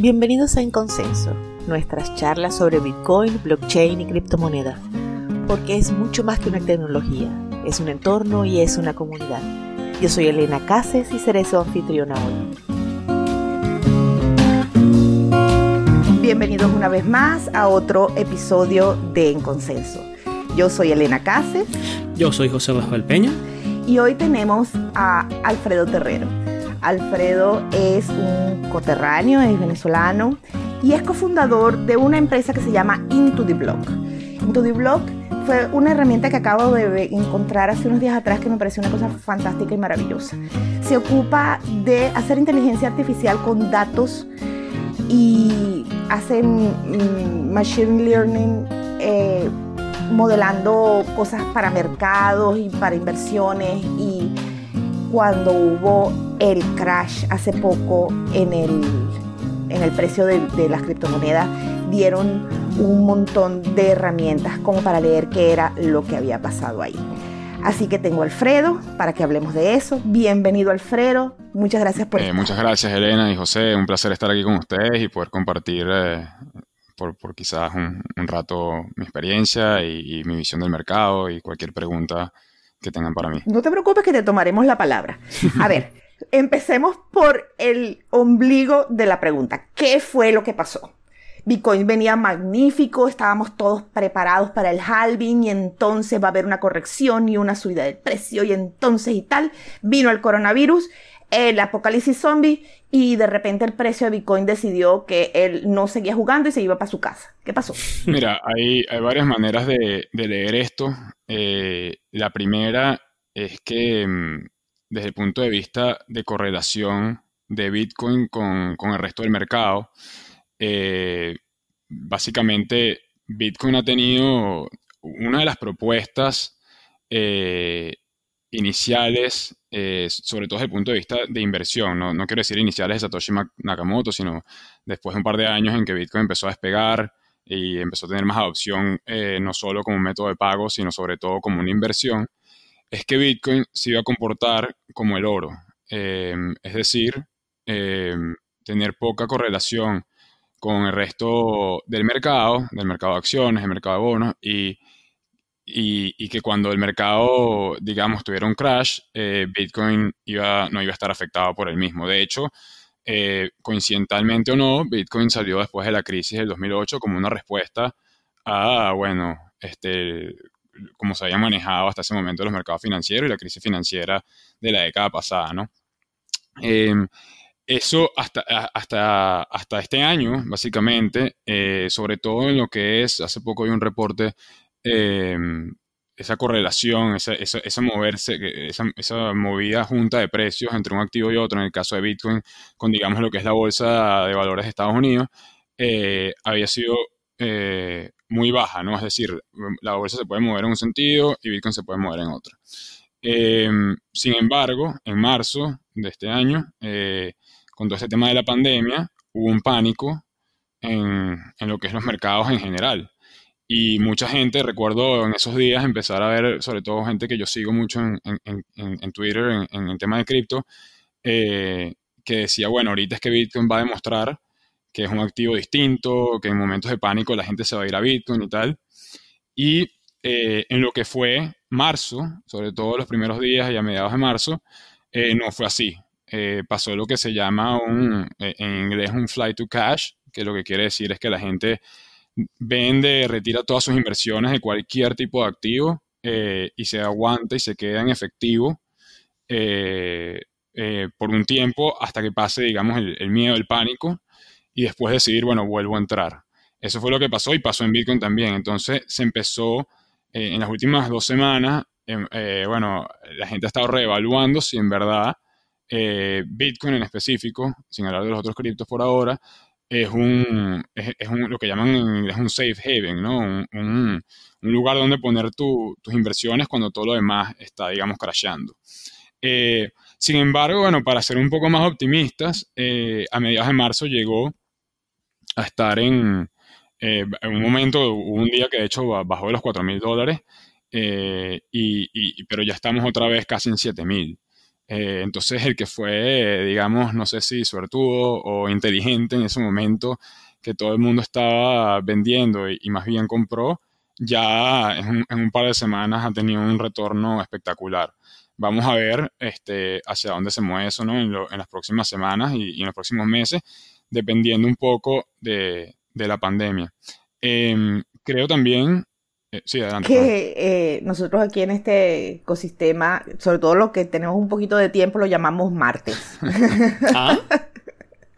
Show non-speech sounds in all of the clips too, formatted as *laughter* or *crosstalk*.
Bienvenidos a En Consenso, nuestras charlas sobre Bitcoin, blockchain y criptomonedas, porque es mucho más que una tecnología, es un entorno y es una comunidad. Yo soy Elena Cases y seré su anfitriona hoy. Bienvenidos una vez más a otro episodio de En Consenso. Yo soy Elena Cases. Yo soy José Rafael Peña. Y hoy tenemos a Alfredo Terrero. Alfredo es un coterráneo, es venezolano y es cofundador de una empresa que se llama Into the Block. Into the Block fue una herramienta que acabo de encontrar hace unos días atrás que me pareció una cosa fantástica y maravillosa. Se ocupa de hacer inteligencia artificial con datos y hacen mm, machine learning eh, modelando cosas para mercados y para inversiones y cuando hubo el crash hace poco en el, en el precio de, de las criptomonedas, dieron un montón de herramientas como para leer qué era lo que había pasado ahí. Así que tengo a Alfredo para que hablemos de eso. Bienvenido Alfredo, muchas gracias por... Eh, muchas gracias Elena y José, un placer estar aquí con ustedes y poder compartir eh, por, por, quizás un, un, rato mi experiencia y, y mi visión del mercado y cualquier pregunta que tengan para mí. No te preocupes que te tomaremos la palabra. A ver, *laughs* empecemos por el ombligo de la pregunta. ¿Qué fue lo que pasó? Bitcoin venía magnífico, estábamos todos preparados para el halving y entonces va a haber una corrección y una subida del precio y entonces y tal. Vino el coronavirus, el apocalipsis zombie y de repente el precio de Bitcoin decidió que él no seguía jugando y se iba para su casa. ¿Qué pasó? Mira, hay, hay varias maneras de, leer esto. Eh, la primera es que mm, desde el punto de vista de correlación de Bitcoin con, con el resto del mercado, eh, básicamente Bitcoin ha tenido una de las propuestas eh, iniciales, eh, sobre todo desde el punto de vista de inversión, no, no, quiero decir iniciales de Satoshi Nakamoto, sino después de un par de años en que Bitcoin empezó a despegar y empezó a tener más adopción, eh, no solo como método de pago, sino sobre todo como una inversión, es que Bitcoin se iba a comportar como el oro. Eh, es decir, eh, tener poca correlación con el resto del mercado, del mercado de acciones, del mercado de bonos, y, y, que cuando el mercado, digamos, tuviera un crash, eh, Bitcoin iba, no iba a estar afectado por el mismo. De hecho, eh, coincidentalmente o no, Bitcoin salió después de la crisis del 2008 como una respuesta a, bueno, este, cómo se había manejado hasta ese momento los mercados financieros y la crisis financiera de la década pasada, ¿no? Eh, eso hasta, hasta, hasta este año, básicamente, sobre todo en lo que es, hace poco hay un reporte, eh, esa correlación, esa, esa, esa moverse, esa, movida junta de precios entre un activo y otro, en el caso de Bitcoin, con digamos lo que es la bolsa de valores de Estados Unidos, eh, había sido eh, muy baja, ¿no? Es decir, la bolsa se puede mover en un sentido y Bitcoin se puede mover en otro. Eh, sin embargo, en marzo de este año, eh, con todo este tema de la pandemia, hubo un pánico en, en, lo que es los mercados en general. Y mucha gente, recuerdo en esos días empezar a ver, sobre todo gente que yo sigo mucho en, en, en Twitter, en, el tema de cripto, eh, que decía, bueno, ahorita es que Bitcoin va a demostrar que es un activo distinto, que en momentos de pánico la gente se va a ir a Bitcoin y tal. Y eh, en lo que fue marzo, sobre todo los primeros días y a mediados de marzo, eh, no fue así eh, pasó lo que se llama un, eh, en inglés un fly to cash, que lo que quiere decir es que la gente vende, retira todas sus inversiones de cualquier tipo de activo eh, y se aguanta y se queda en efectivo eh, eh, por un tiempo hasta que pase, digamos, el, el, miedo, el pánico y después decidir, bueno, vuelvo a entrar. Eso fue lo que pasó y pasó en Bitcoin también. Entonces se empezó en las últimas dos semanas, em, bueno, la gente ha estado reevaluando si en verdad Bitcoin en específico, sin hablar de los otros criptos por ahora, es un, es, es un, lo que llaman inglés un safe haven, ¿no? Un, un, un lugar donde poner tu, tus inversiones cuando todo lo demás está, digamos, crasheando. Eh, sin embargo, bueno, para ser un poco más optimistas, eh, a mediados de marzo llegó a estar en, eh, en un momento, un día que de hecho bajó de los 4 mil dólares, y, y, pero ya estamos otra vez casi en 7 mil. Eh, entonces el que fue, digamos, no sé si suertudo o inteligente en ese momento, que todo el mundo estaba vendiendo y, más bien compró, ya en un, par de semanas ha tenido un retorno espectacular. Vamos a ver este, hacia dónde se mueve eso ¿no? en, las próximas semanas y, en los próximos meses, dependiendo un poco de, la pandemia. Em, creo también eh, que eh, nosotros aquí en este ecosistema, sobre todo lo que tenemos un poquito de tiempo, lo llamamos martes. *laughs* ¿Ah?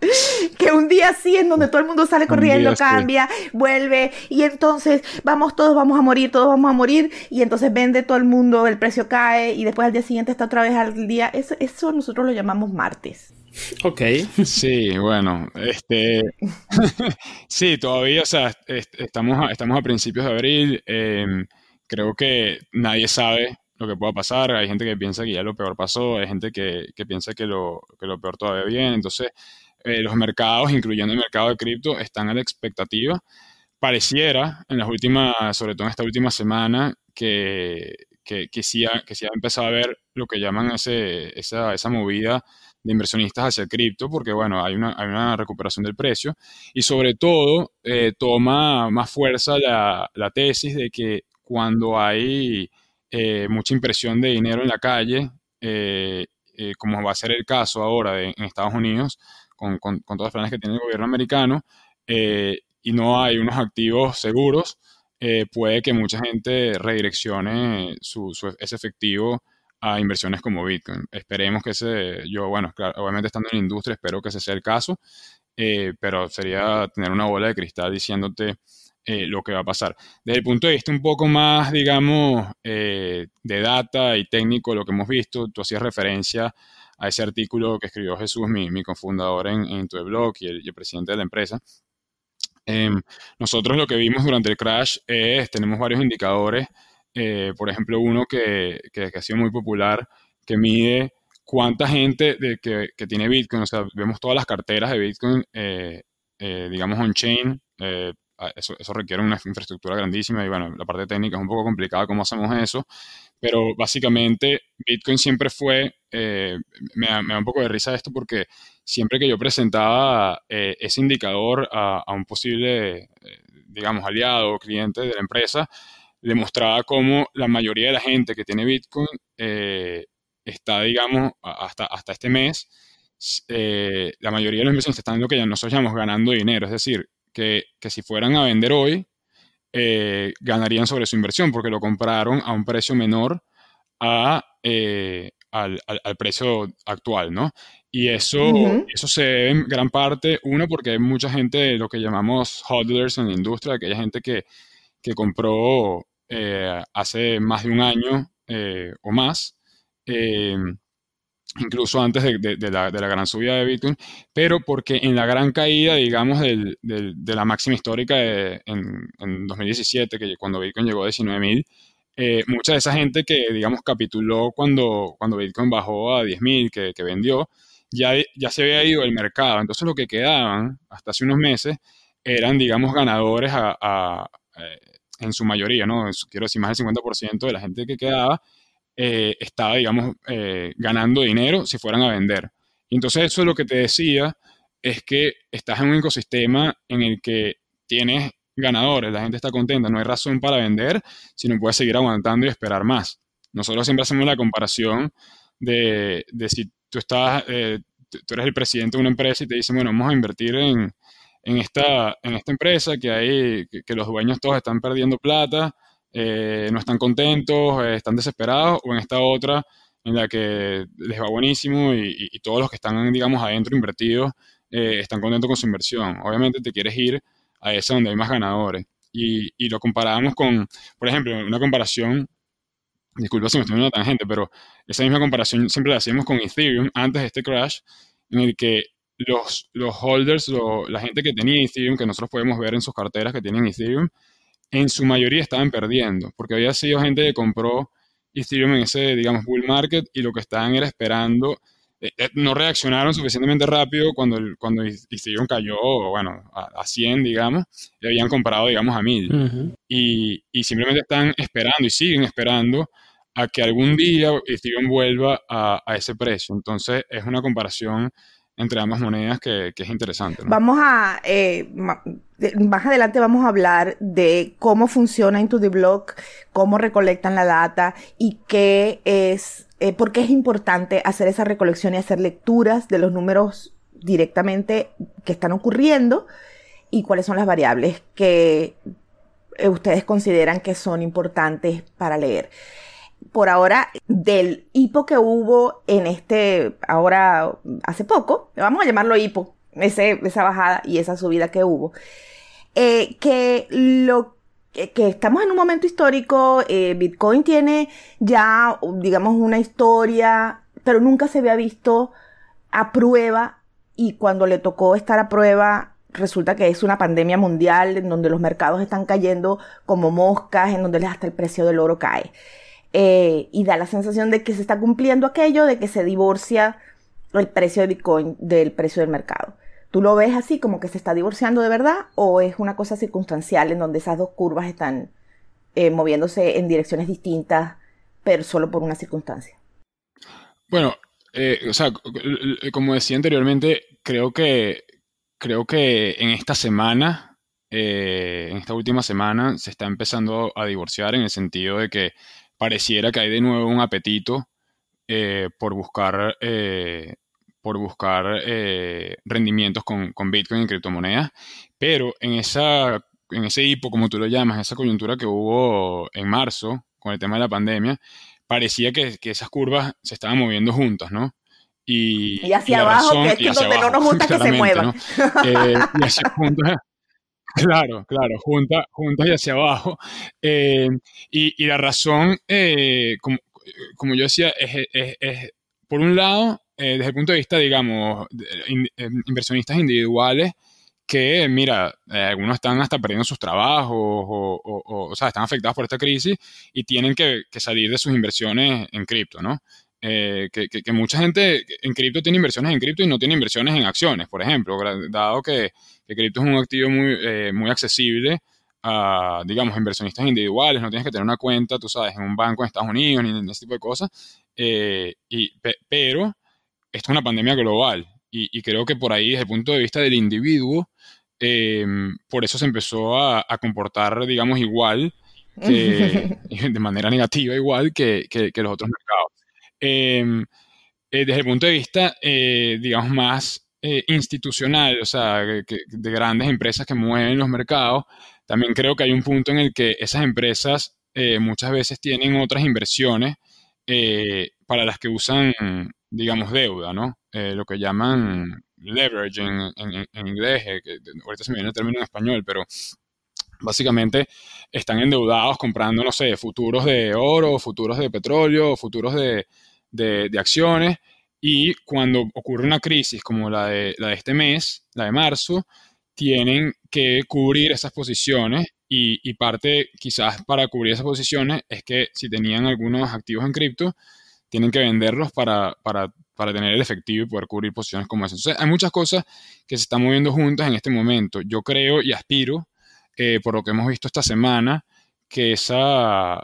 *laughs* que un día sí en donde todo el mundo sale corriendo, cambia, vuelve y entonces vamos todos vamos a morir, todos vamos a morir y entonces vende todo el mundo, el precio cae y después al día siguiente está otra vez al día. Eso, eso nosotros lo llamamos martes. Ok. Sí, bueno, este, *laughs* sí, todavía, o sea, estamos, a, estamos a principios de abril, em, creo que nadie sabe lo que pueda pasar, hay gente que piensa que ya lo peor pasó, hay gente que, piensa que lo, que lo peor todavía viene, entonces eh, los mercados, incluyendo el mercado de cripto, están a la expectativa. Pareciera, en las últimas, sobre todo en esta última semana, que, que, que, sí, ha, que sí ha empezado a ver lo que llaman ese, esa, esa movida de inversionistas hacia cripto, porque bueno, hay una, hay una recuperación del precio y sobre todo eh, toma más fuerza la, la, tesis de que cuando hay eh, mucha impresión de dinero en la calle, eh, como va a ser el caso ahora en Estados Unidos, con, con, con, planes que tiene el gobierno americano, y no hay unos activos seguros, puede que mucha gente redireccione su, su, ese efectivo a inversiones como Bitcoin. Esperemos que ese, yo, bueno, obviamente estando en la industria, espero que ese sea el caso, eh, pero sería tener una bola de cristal diciéndote eh, lo que va a pasar. Desde el punto de vista un poco más, digamos, eh, de data y técnico, lo que hemos visto, tú hacías referencia a ese artículo que escribió Jesús, mi, mi cofundador en, en tu blog y el, presidente de la empresa. Em, nosotros lo que vimos durante el crash es, tenemos varios indicadores eh, por ejemplo, uno que, que, ha sido muy popular, que mide cuánta gente de, que, que, tiene Bitcoin, o sea, vemos todas las carteras de Bitcoin, eh, eh, digamos, on-chain, eso, eso, requiere una infraestructura grandísima y bueno, la parte técnica es un poco complicada cómo hacemos eso, pero básicamente Bitcoin siempre fue, me da, me, da, un poco de risa esto porque siempre que yo presentaba ese indicador a, a un posible, digamos, aliado o cliente de la empresa, demostraba cómo la mayoría de la gente que tiene Bitcoin eh, está, digamos, hasta, hasta este mes, eh, la mayoría de los inversionistas están lo que ya nosotros llamamos ganando dinero. Es decir, que, si fueran a vender hoy, eh, ganarían sobre su inversión porque lo compraron a un precio menor a, al, precio actual, ¿no? Y eso, eso se debe en gran parte, uno, porque hay mucha gente, lo que llamamos hodlers en la industria, aquella gente que, que compró eh, hace más de un año eh, o más, eh, incluso antes de, la, gran subida de Bitcoin, pero porque en la gran caída, digamos, de la máxima histórica en, 2017, que cuando Bitcoin llegó a 19.000, mucha de esa gente que, digamos, capituló cuando, cuando Bitcoin bajó a 10.000, que, que vendió, ya, ya se había ido el mercado. Entonces lo que quedaban hasta hace unos meses eran, digamos, ganadores a en su mayoría, ¿no? Quiero decir, más del 50% de la gente que quedaba eh, estaba, digamos, eh, ganando dinero si fueran a vender. Entonces eso es lo que te decía, es que estás en un ecosistema en el que tienes ganadores, la gente está contenta, no hay razón para vender, sino puedes seguir aguantando y esperar más. Nosotros siempre hacemos la comparación de, si tú estás, eh, tú eres el presidente de una empresa y te dicen, bueno, vamos a invertir en, en esta, en esta empresa, que, hay, que, los dueños todos están perdiendo plata, eh, no están contentos, eh, están desesperados, o en esta otra en la que les va buenísimo y, todos los que están, digamos, adentro invertidos eh, están contentos con su inversión. Obviamente te quieres ir a esa donde hay más ganadores. Y, y lo comparamos con, por ejemplo, una comparación, disculpa si me estoy en una tangente, pero esa misma comparación siempre la hacíamos con Ethereum antes de este crash, en el que los, los holders, la gente que tenía Ethereum, que nosotros podemos ver en sus carteras que tienen Ethereum, en su mayoría estaban perdiendo, porque había sido gente que compró Ethereum en ese, digamos, bull market y lo que estaban era esperando, eh, eh, no reaccionaron suficientemente rápido cuando, cuando Ethereum cayó, bueno, a, 100, digamos, y habían comprado, digamos, a 1000. y, y, simplemente están esperando y siguen esperando a que algún día Ethereum vuelva a, ese precio. Entonces es una comparación entre ambas monedas que, es interesante. Vamos a, eh, más adelante vamos a hablar de cómo funciona Into the Block, cómo recolectan la data y qué es, eh, por qué es importante hacer esa recolección y hacer lecturas de los números directamente que están ocurriendo y cuáles son las variables que eh, ustedes consideran que son importantes para leer por ahora del hipo que hubo en este, ahora hace poco, vamos a llamarlo hipo, ese, esa bajada y esa subida que hubo, eh, que lo que, estamos en un momento histórico, eh, Bitcoin tiene ya, digamos, una historia, pero nunca se había visto a prueba y cuando le tocó estar a prueba resulta que es una pandemia mundial en donde los mercados están cayendo como moscas, en donde hasta el precio del oro cae. Eh, y da la sensación de que se está cumpliendo aquello de que se divorcia el precio de Bitcoin del precio del mercado. ¿Tú lo ves así como que se está divorciando de verdad o es una cosa circunstancial en donde esas dos curvas están eh, moviéndose en direcciones distintas, pero solo por una circunstancia? Bueno, eh, o sea, como decía anteriormente, creo que, creo que en esta semana, en esta última semana, se está empezando a divorciar en el sentido de que pareciera que hay de nuevo un apetito eh, por buscar, eh, por buscar eh, rendimientos con, Bitcoin y criptomonedas, pero en, esa, en ese hipo, como tú lo llamas, esa coyuntura que hubo en marzo con el tema de la pandemia, parecía que, esas curvas se estaban moviendo juntas, ¿no? Y, hacia abajo, que es donde no nos gusta que se muevan. y hacia juntas, Claro, claro, juntas junta y hacia abajo. Eh, y, la razón, eh, como, yo decía, es, por un lado, eh, desde el punto de vista, digamos, inversionistas individuales, que, mira, algunos están hasta perdiendo sus trabajos o, sea, están afectados por esta crisis y tienen que, salir de sus inversiones en cripto, ¿no? que, mucha gente en cripto tiene inversiones en cripto y no tiene inversiones en acciones, por ejemplo, dado que que cripto es un activo muy, eh, muy accesible a, digamos, inversionistas individuales, no tienes que tener una cuenta, tú sabes, en un banco en Estados Unidos, ni ese tipo de cosas, eh, y, pero esto es una pandemia global, y, creo que por ahí, desde el punto de vista del individuo, eh, por eso se empezó a, comportar, digamos, igual, *laughs* de manera negativa igual que, que, los otros mercados. desde el punto de vista, digamos, más eh, institucional, o sea, de grandes empresas que mueven los mercados, también creo que hay un punto en el que esas empresas eh, muchas veces tienen otras inversiones eh, para las que usan, digamos, deuda, ¿no? lo que llaman leverage en, inglés, ahorita se me viene el término en español, pero básicamente están endeudados comprando, no sé, futuros de oro, futuros de petróleo, futuros de, de acciones, y cuando ocurre una crisis como la de, la de este mes, la de marzo, tienen que cubrir esas posiciones y, parte quizás para cubrir esas posiciones es que si tenían algunos activos en cripto, tienen que venderlos para, para, para, tener el efectivo y poder cubrir posiciones como esas. Entonces hay muchas cosas que se están moviendo juntas en este momento. Yo creo y aspiro, eh, por lo que hemos visto esta semana, que esa,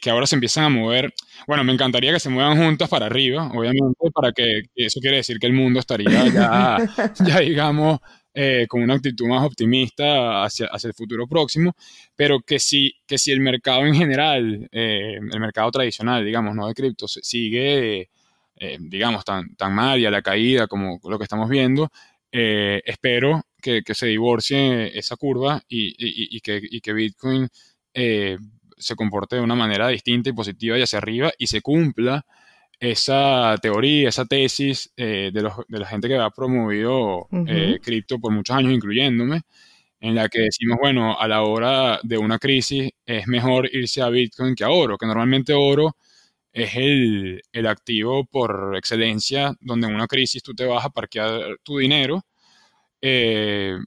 que, ahora se empiezan a mover. Bueno, me encantaría que se muevan juntas para arriba, obviamente, para que, eso quiere decir que el mundo estaría ya, *laughs* ya digamos, eh, con una actitud más optimista hacia, hacia, el futuro próximo, pero que si, que si el mercado en general, eh, el mercado tradicional, digamos, no de cripto, sigue, eh, digamos, tan, tan mal y a la caída como lo que estamos viendo, espero que, que, se divorcie esa curva y, y, y, que, y que Bitcoin se comporte de una manera distinta y positiva y hacia arriba y se cumpla esa teoría, esa tesis eh, de, de, la gente que ha promovido eh, cripto por muchos años, incluyéndome, en la que decimos, bueno, a la hora de una crisis es mejor irse a Bitcoin que a oro, que normalmente oro es el, el activo por excelencia donde en una crisis tú te vas a parquear tu dinero. Eh,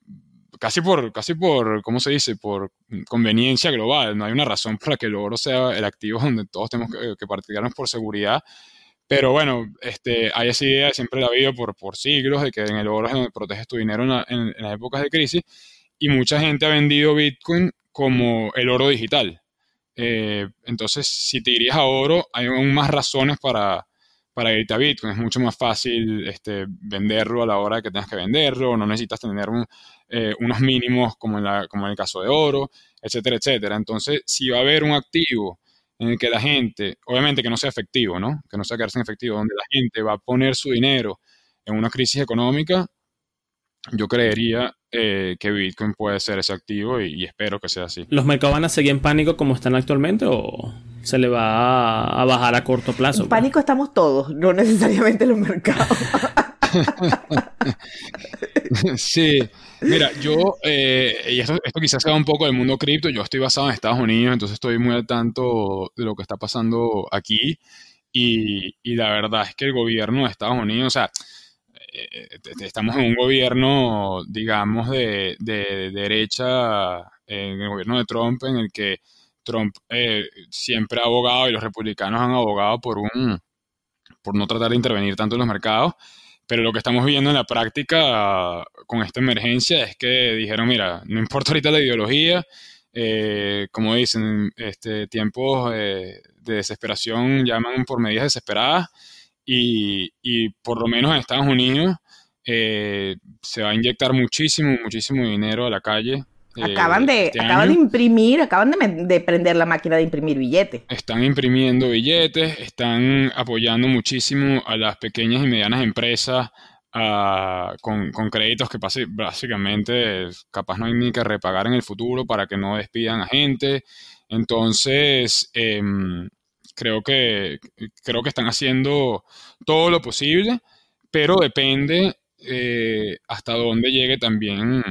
casi por, casi por, ¿cómo se dice? Por conveniencia global. No hay una razón para que el oro sea el activo donde todos tenemos que, que por seguridad. Pero bueno, este, hay esa idea, siempre la ha habido por, por siglos, de que en el oro es donde proteges tu dinero en, las épocas de crisis. Y mucha gente ha vendido Bitcoin como el oro digital. Eh, entonces, si te irías a oro, hay aún más razones para, para irte a Bitcoin. Es mucho más fácil este, venderlo a la hora que tengas que venderlo, no necesitas tener eh, unos mínimos como en, la, como en el caso de oro, etcétera, etcétera. Entonces, si va a haber un activo en el que la gente, obviamente que no sea efectivo, ¿no? Que no sea quedarse en efectivo, donde la gente va a poner su dinero en una crisis económica, yo creería eh, que Bitcoin puede ser ese activo y, espero que sea así. ¿Los mercados van a seguir en pánico como están actualmente o se le va a, bajar a corto plazo? En pánico estamos todos, no necesariamente los mercados. *laughs* sí, mira, yo, eh, y esto, quizás sea un poco del mundo cripto, yo estoy basado en Estados Unidos, entonces estoy muy al tanto de lo que está pasando aquí y, y la verdad es que el gobierno de Estados Unidos, o sea, eh, estamos en un gobierno, digamos, de, derecha, en el gobierno de Trump, en el que Trump eh, siempre ha abogado y los republicanos han abogado por un por no tratar de intervenir tanto en los mercados, pero lo que estamos viendo en la práctica con esta emergencia es que dijeron, mira, no importa ahorita la ideología, eh, como dicen, este, tiempos de desesperación llaman por medidas desesperadas, y, por lo menos en Estados Unidos eh, se va a inyectar muchísimo, muchísimo dinero a la calle. Eh, acaban de, este acaban de imprimir, acaban de, prender la máquina de imprimir billetes. Están imprimiendo billetes, están apoyando muchísimo a las pequeñas y medianas empresas con, créditos que pase, básicamente capaz no hay ni que repagar en el futuro para que no despidan a gente. Entonces, em, creo que, creo que están haciendo todo lo posible, pero depende eh, hasta dónde llegue también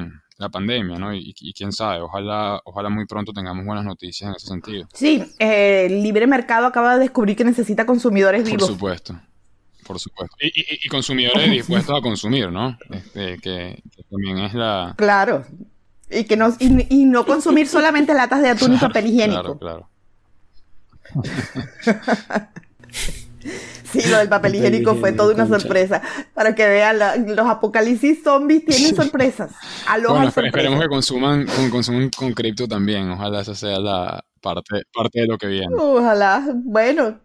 la pandemia, ¿no? Y, quién sabe, ojalá, ojalá muy pronto tengamos buenas noticias en ese sentido. Sí, eh, el libre mercado acaba de descubrir que necesita consumidores vivos. Por supuesto, por supuesto. Y, consumidores *laughs* dispuestos a consumir, ¿no? Este, que, también es la... Claro, y, que no, y, no consumir solamente latas de atún y papel higiénico. Claro, claro. *laughs* Sí, lo del papel higiénico fue toda una sorpresa. Para que vean, los apocalipsis zombies tienen sorpresas. bueno, esperemos que consuman, con, con cripto también. Ojalá esa sea la parte, parte de lo que viene. Ojalá. Bueno,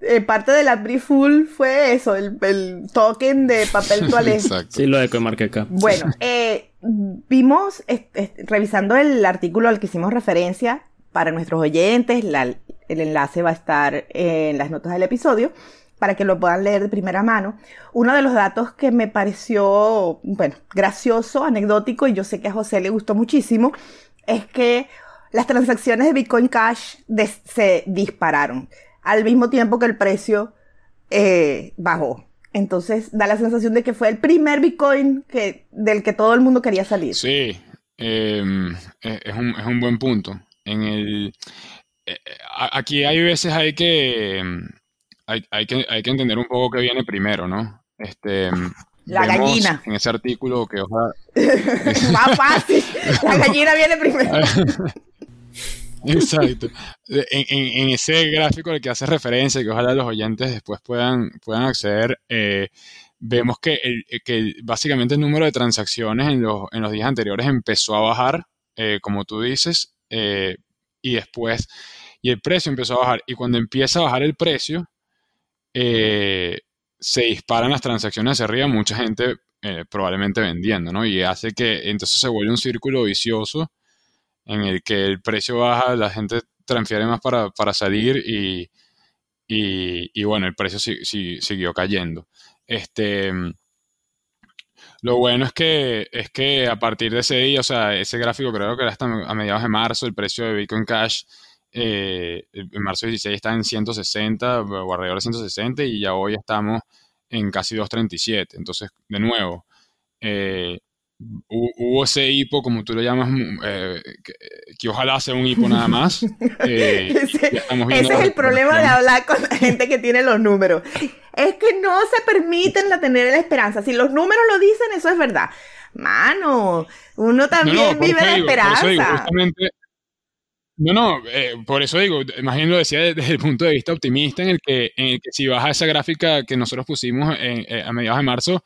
eh, parte de la brief full fue eso, el, token de papel *laughs* toalé. Sí, lo de CoinMarketCap. Bueno, eh, vimos, revisando el artículo al que hicimos referencia, para nuestros oyentes, el enlace va a estar en las notas del episodio para que lo puedan leer de primera mano. Uno de los datos que me pareció, bueno, gracioso, anecdótico, y yo sé que a José le gustó muchísimo, es que las transacciones de Bitcoin Cash se dispararon al mismo tiempo que el precio eh, bajó. Entonces da la sensación de que fue el primer Bitcoin que, del que todo el mundo quería salir. Sí, em, es, un, es un buen punto en el... Eh, aquí hay veces hay que, hay, que, hay que entender un poco qué viene primero, ¿no? Este, la gallina. En ese artículo que ojalá... *laughs* Más fácil. La *laughs* gallina viene primero. *laughs* Exacto. En, ese gráfico al que hace referencia, que ojalá los oyentes después puedan, puedan acceder, eh, vemos que, el, que básicamente el número de transacciones en los, en los días anteriores empezó a bajar, eh, como tú dices, eh, y después, y el precio empezó a bajar. Y cuando empieza a bajar el precio, eh, se disparan las transacciones hacia arriba, mucha gente eh, probablemente vendiendo, ¿no? Y hace que entonces se vuelve un círculo vicioso en el que el precio baja, la gente transfiere más para, salir y, y, bueno, el precio siguió cayendo. Este, lo bueno es que, es que a partir de ese día, o sea, ese gráfico creo que era hasta a mediados de marzo, el precio de Bitcoin Cash eh, en marzo 16 está en 160, o alrededor de 160, y ya hoy estamos en casi 237. Entonces, de nuevo, eh, hubo ese hipo, como tú lo llamas, eh, que, ojalá sea un hipo nada más. *laughs* ese, es el problema de hablar con la gente que tiene los números es que no se permiten la tener la esperanza. Si los números lo dicen, eso es verdad. Mano, uno también vive la esperanza. No, no, eh, por eso digo, imagino lo decía desde, el punto de vista optimista, en el que, en el que si baja esa gráfica que nosotros pusimos eh, a mediados de marzo,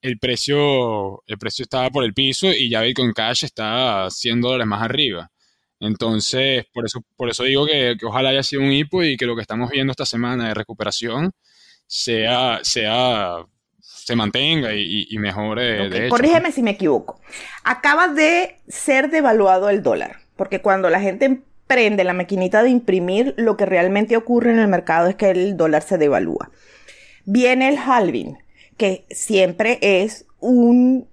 el precio, el precio estaba por el piso y ya Bitcoin Cash está 100 dólares más arriba. Entonces, por eso, por eso digo que, ojalá haya sido un hipo y que lo que estamos viendo esta semana de recuperación sea, sea se mantenga y, mejore. de Corrígeme si me equivoco. Acaba de ser devaluado el dólar, porque cuando la gente prende la maquinita de imprimir, lo que realmente ocurre en el mercado es que el dólar se devalúa. Viene el halving, que siempre es un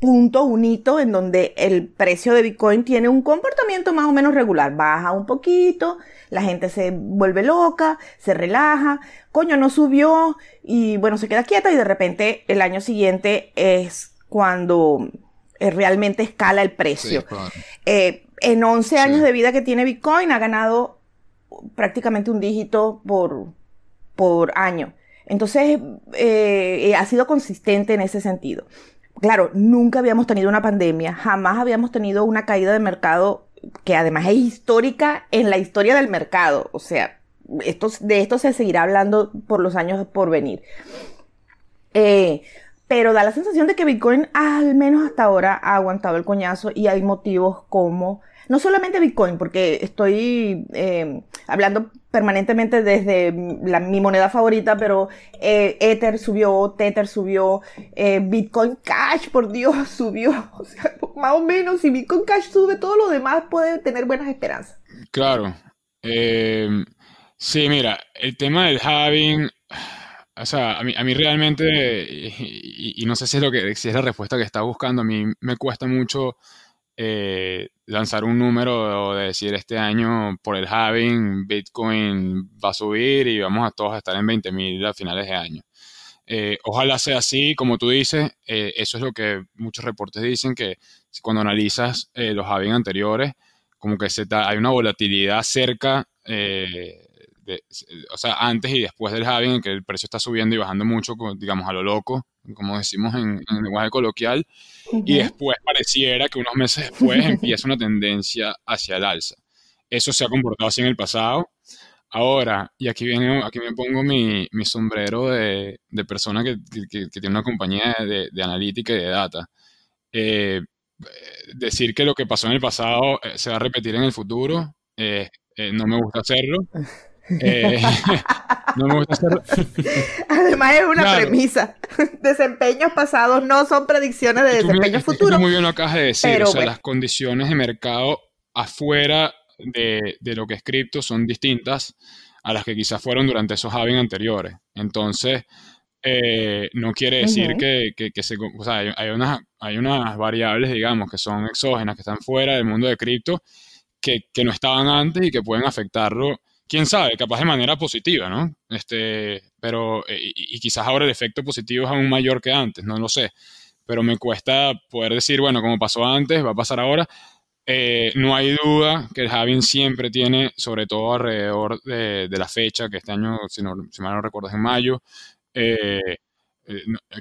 punto, un hito en donde el precio de Bitcoin tiene un comportamiento más o menos regular. Baja un poquito, la gente se vuelve loca, se relaja, coño, no subió y bueno, se queda quieta y de repente el año siguiente es cuando eh, realmente escala el precio. Eh, en 11 años de vida que tiene Bitcoin ha ganado prácticamente un dígito por, por año. Entonces, eh, ha sido consistente en ese sentido. Claro, nunca habíamos tenido una pandemia, jamás habíamos tenido una caída de mercado que además es histórica en la historia del mercado. O sea, esto, de esto se seguirá hablando por los años por venir. Eh, pero da la sensación de que Bitcoin, al menos hasta ahora, ha aguantado el coñazo y hay motivos como, no solamente Bitcoin, porque estoy eh, hablando permanentemente desde mi moneda favorita, pero eh, Ether subió, Tether subió, eh, Bitcoin Cash, por Dios, *laughs* subió. O sea, más o menos, si Bitcoin Cash sube, todo lo demás puede tener buenas esperanzas. Claro. Eh, sí, mira, el tema del having, o sea, a mí, a mí realmente, y, no sé si es, lo que, si es la respuesta que está buscando, a mí me cuesta mucho eh, lanzar un número de decir este año por el halving Bitcoin va a subir y vamos a todos a estar en 20.000 a finales de año. Eh, ojalá sea así, como tú dices, eh, eso es lo que muchos reportes dicen, que cuando analizas los halving anteriores, como que se hay una volatilidad cerca o sea, antes y después del halving, en que el precio está subiendo y bajando mucho, digamos, a lo loco, como decimos en, el lenguaje coloquial, y después pareciera que unos meses después *laughs* empieza una tendencia hacia el alza. Eso se ha comportado así en el pasado. Ahora, y aquí, viene, aquí me pongo mi, mi sombrero de, de persona que, que, tiene una compañía de, de, analítica y de data. Eh, decir que lo que pasó en el pasado eh, se va a repetir en el futuro, eh, no me gusta hacerlo. *laughs* Eh, *laughs* no me gusta hacerlo. Además es una premisa. *laughs* Desempeños pasados no son predicciones de desempeños futuros. Muy bien lo acabas de decir. o sea, las condiciones de mercado afuera de, lo que es cripto son distintas a las que quizás fueron durante esos halving anteriores. Entonces, eh, no quiere decir que, se, o sea, hay, unas, hay unas variables, digamos, que son exógenas, que están fuera del mundo de cripto, que, que no estaban antes y que pueden afectarlo quién sabe, capaz de manera positiva, ¿no? Este, pero, eh, y, quizás ahora el efecto positivo es aún mayor que antes, no lo sé. Pero me cuesta poder decir, bueno, como pasó antes, va a pasar ahora. Eh, no hay duda que el Having siempre tiene, sobre todo alrededor de, la fecha, que este año, si, no, si mal no recuerdo, es en mayo, eh,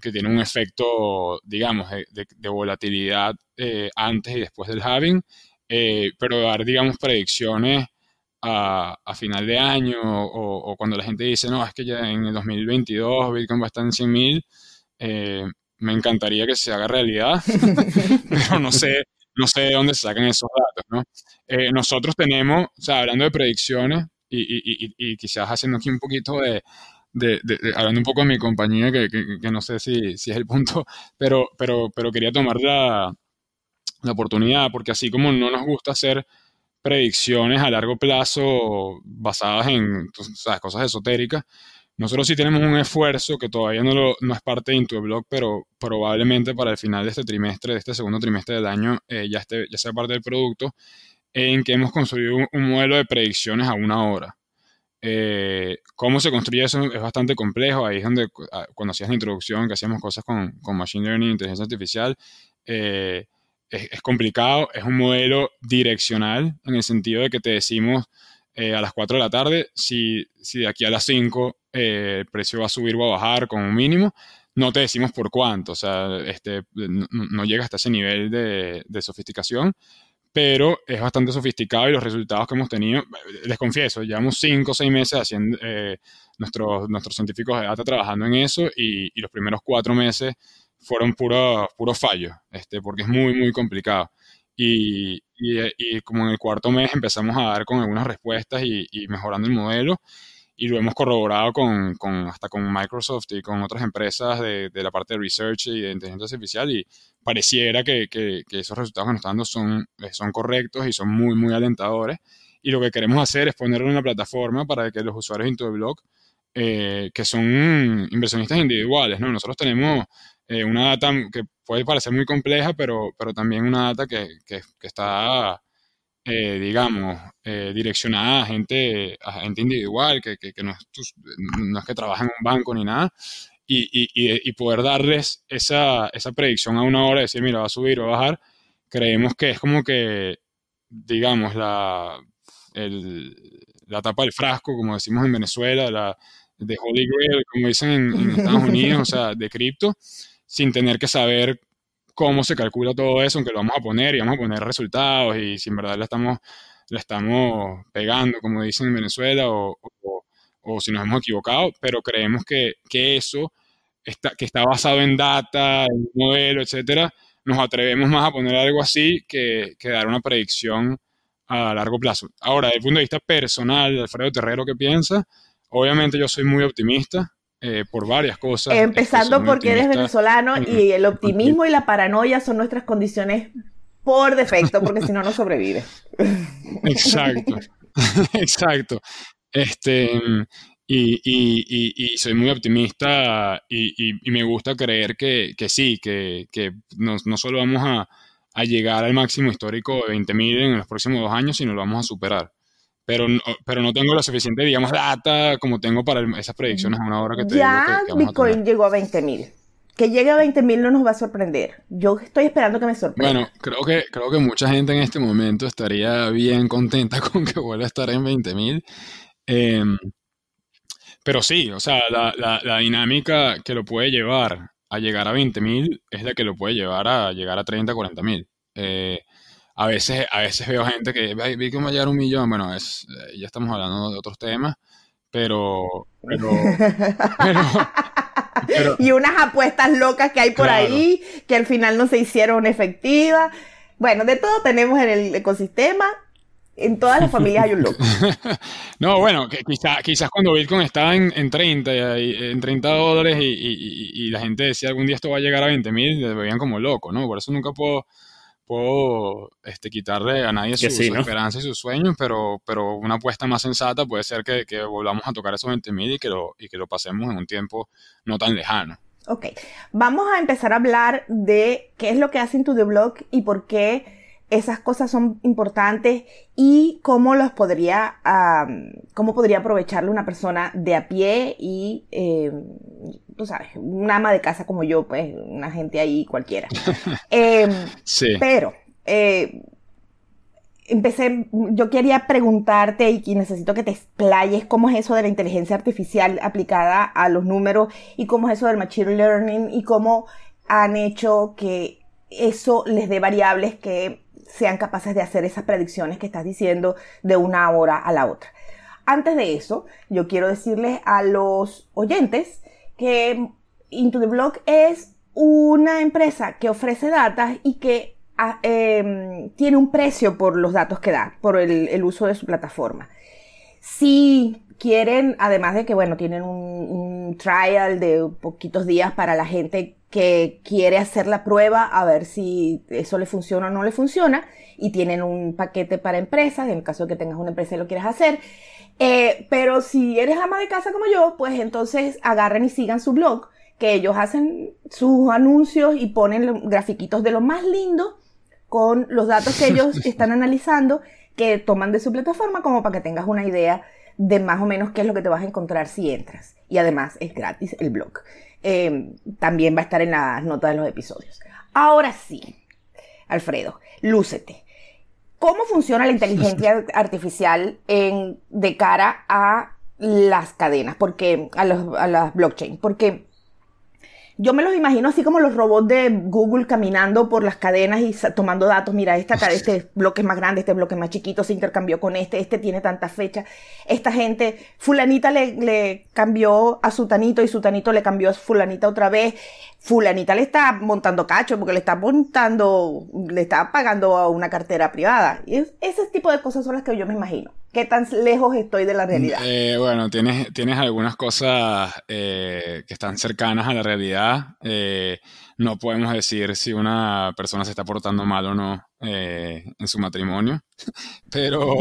que tiene un efecto, digamos, de, volatilidad antes y después del Having, pero dar, digamos, predicciones a, final de año o, cuando la gente dice, no, es que ya en el 2022 Bitcoin va a estar en 100 mil, eh, me encantaría que se haga realidad, *laughs* *laughs* pero no sé, no sé de dónde se sacan esos datos, ¿no? Eh, nosotros tenemos, o sea, hablando de predicciones y, quizás haciendo aquí un poquito de, hablando un poco de mi compañía, que, no sé si, si, es el punto, *laughs* pero, pero, pero quería tomar la, la oportunidad, porque así como no nos gusta hacer predicciones a largo plazo basadas en cosas esotéricas. Nosotros sí tenemos un esfuerzo que todavía no, lo, es parte de Into Blog, pero probablemente para el final de este trimestre, de este segundo trimestre del año, eh, ya, sea parte del producto, en que hemos construido un, modelo de predicciones a una hora. Eh, ¿Cómo se construye eso? Es bastante complejo. Ahí es donde, ah, cuando hacías la introducción, que hacíamos cosas con, con Machine Learning, inteligencia artificial, eh, es, complicado, es un modelo direccional en el sentido de que te decimos eh, a las 4 de la tarde si, si de aquí a las 5 eh, el precio va a subir o a bajar como un mínimo. No te decimos por cuánto, o sea, este, no, llega hasta ese nivel de, de, sofisticación, pero es bastante sofisticado y los resultados que hemos tenido, les confieso, llevamos 5 o 6 meses haciendo, eh, nuestros, nuestros científicos de data trabajando en eso y, y los primeros 4 meses fueron puros, puros fallos, este, porque es muy, muy complicado. y, como en el cuarto mes empezamos a dar con algunas respuestas y, mejorando el modelo y lo hemos corroborado con, hasta con Microsoft y con otras empresas de, la parte de research y de inteligencia artificial y pareciera que, esos resultados que nos están dando son, son correctos y son muy, muy alentadores. Y lo que queremos hacer es ponerlo en una plataforma para que los usuarios de Intuiblog, eh, que son inversionistas individuales, ¿no? Nosotros tenemos eh, una data que puede parecer muy compleja, pero, pero también una data que, que, está, eh, digamos, eh, direccionada a gente, a gente individual, que, que no, es, no, que trabaja en un banco ni nada, y, y, y poder darles esa, esa, predicción a una hora, decir, mira, va a subir o va a bajar, creemos que es como que, digamos, la, el, la tapa del frasco, como decimos en Venezuela, la de Holy Grail, como dicen en, en Estados Unidos, o sea, de cripto, sin tener que saber cómo se calcula todo eso, aunque lo vamos a poner y vamos a poner resultados y si en verdad le estamos, estamos pegando, como dicen en Venezuela, o, si nos hemos equivocado, pero creemos que, eso está, que está basado en data, en modelo, etcétera, nos atrevemos más a poner algo así que, que dar una predicción a largo plazo. Ahora, desde el punto de vista personal, Alfredo Terrero, ¿qué piensa? Obviamente yo soy muy optimista. Eh, por varias cosas. Empezando porque eres venezolano y el optimismo y la paranoia son nuestras condiciones por defecto, porque si no, no sobrevive. *laughs* Exacto, *laughs* exacto. Este, y, soy muy optimista y, me gusta creer que, sí, que, no, no, solo vamos a, a, llegar al máximo histórico de 20.000 en los próximos dos años, sino lo vamos a superar pero no, pero no tengo la suficiente, digamos, data como tengo para esas predicciones a una hora que te Ya Bitcoin llegó a 20 mil. Que llegue a 20 mil no nos va a sorprender. Yo estoy esperando que me sorprenda. Bueno, creo que, creo que mucha gente en este momento estaría bien contenta *laughs* con que vuelva a estar en 20 mil. Em, pero sí, o sea, la, la, la, dinámica que lo puede llevar a llegar a 20 mil es la que lo puede llevar a llegar a 30, 40 mil. Eh, a veces, a veces veo gente que vi a llegar un millón, bueno, es, eh, ya estamos hablando de otros temas, pero, pero, *laughs* y unas apuestas locas que hay por ahí, que al final no se hicieron efectivas. Bueno, de todo tenemos en el ecosistema. En todas las familias hay un loco. *laughs* no, bueno, que quizás cuando Bitcoin estaba en, en 30, en 30 dólares y, y, y, la gente decía algún día esto va a llegar a 20 mil, veían como loco, ¿no? Por eso nunca puedo puedo este, quitarle a nadie su, esperanza y sus sueños, pero, pero una apuesta más sensata puede ser que, que volvamos a tocar esos 20.000 y, que lo, y que lo pasemos en un tiempo no tan lejano. Ok, vamos a empezar a hablar de qué es lo que hacen tu The Blog y por qué esas cosas son importantes y cómo los podría, cómo podría aprovecharlo una persona de a pie y, eh, tú sabes, un ama de casa como yo, pues, una gente ahí cualquiera. *laughs* Em, sí. Pero, eh, empecé, yo quería preguntarte y necesito que te explayes cómo es eso de la inteligencia artificial aplicada a los números y cómo es eso del machine learning y cómo han hecho que eso les dé variables que sean capaces de hacer esas predicciones que estás diciendo de una hora a la otra. Antes de eso, yo quiero decirles a los oyentes que Into the Block es una empresa que ofrece datos y que ah, em, tiene un precio por los datos que da, por el, uso de su plataforma. Si quieren, además de que, bueno, tienen un, trial de poquitos días para la gente que quiere hacer la prueba a ver si eso le funciona o no le funciona, y tienen un paquete para empresas, en el caso de que tengas una empresa y lo quieras hacer. Eh, pero si eres ama de casa como yo, pues entonces agarren y sigan su blog, que ellos hacen sus anuncios y ponen grafiquitos de lo más lindo con los datos que ellos *laughs* están analizando, que toman de su plataforma como para que tengas una idea de más o menos qué es lo que te vas a encontrar si entras. Y además es gratis el blog. Em, también va a estar en las notas de los episodios. Ahora sí, Alfredo, lúcete. ¿Cómo funciona la inteligencia *laughs* artificial en, de cara a las cadenas? Porque, a, los, a las blockchain. Porque yo me los imagino así como los robots de Google caminando por las cadenas y tomando datos. Mira, esta, este *laughs* bloque es más grande, este bloque es más chiquito, se intercambió con este, este tiene tanta fecha. Esta gente, fulanita le, le cambió a sutanito y sutanito le cambió a fulanita otra vez. Fulanita le está montando cacho porque le está montando, le está pagando a una cartera privada. Y ese tipo de cosas son las que yo me imagino. ¿Qué tan lejos estoy de la realidad? Eh, bueno, tienes, tienes algunas cosas eh, que están cercanas a la realidad. Eh, no podemos decir si una persona se está portando mal o no en su matrimonio, *laughs* *laughs* pero,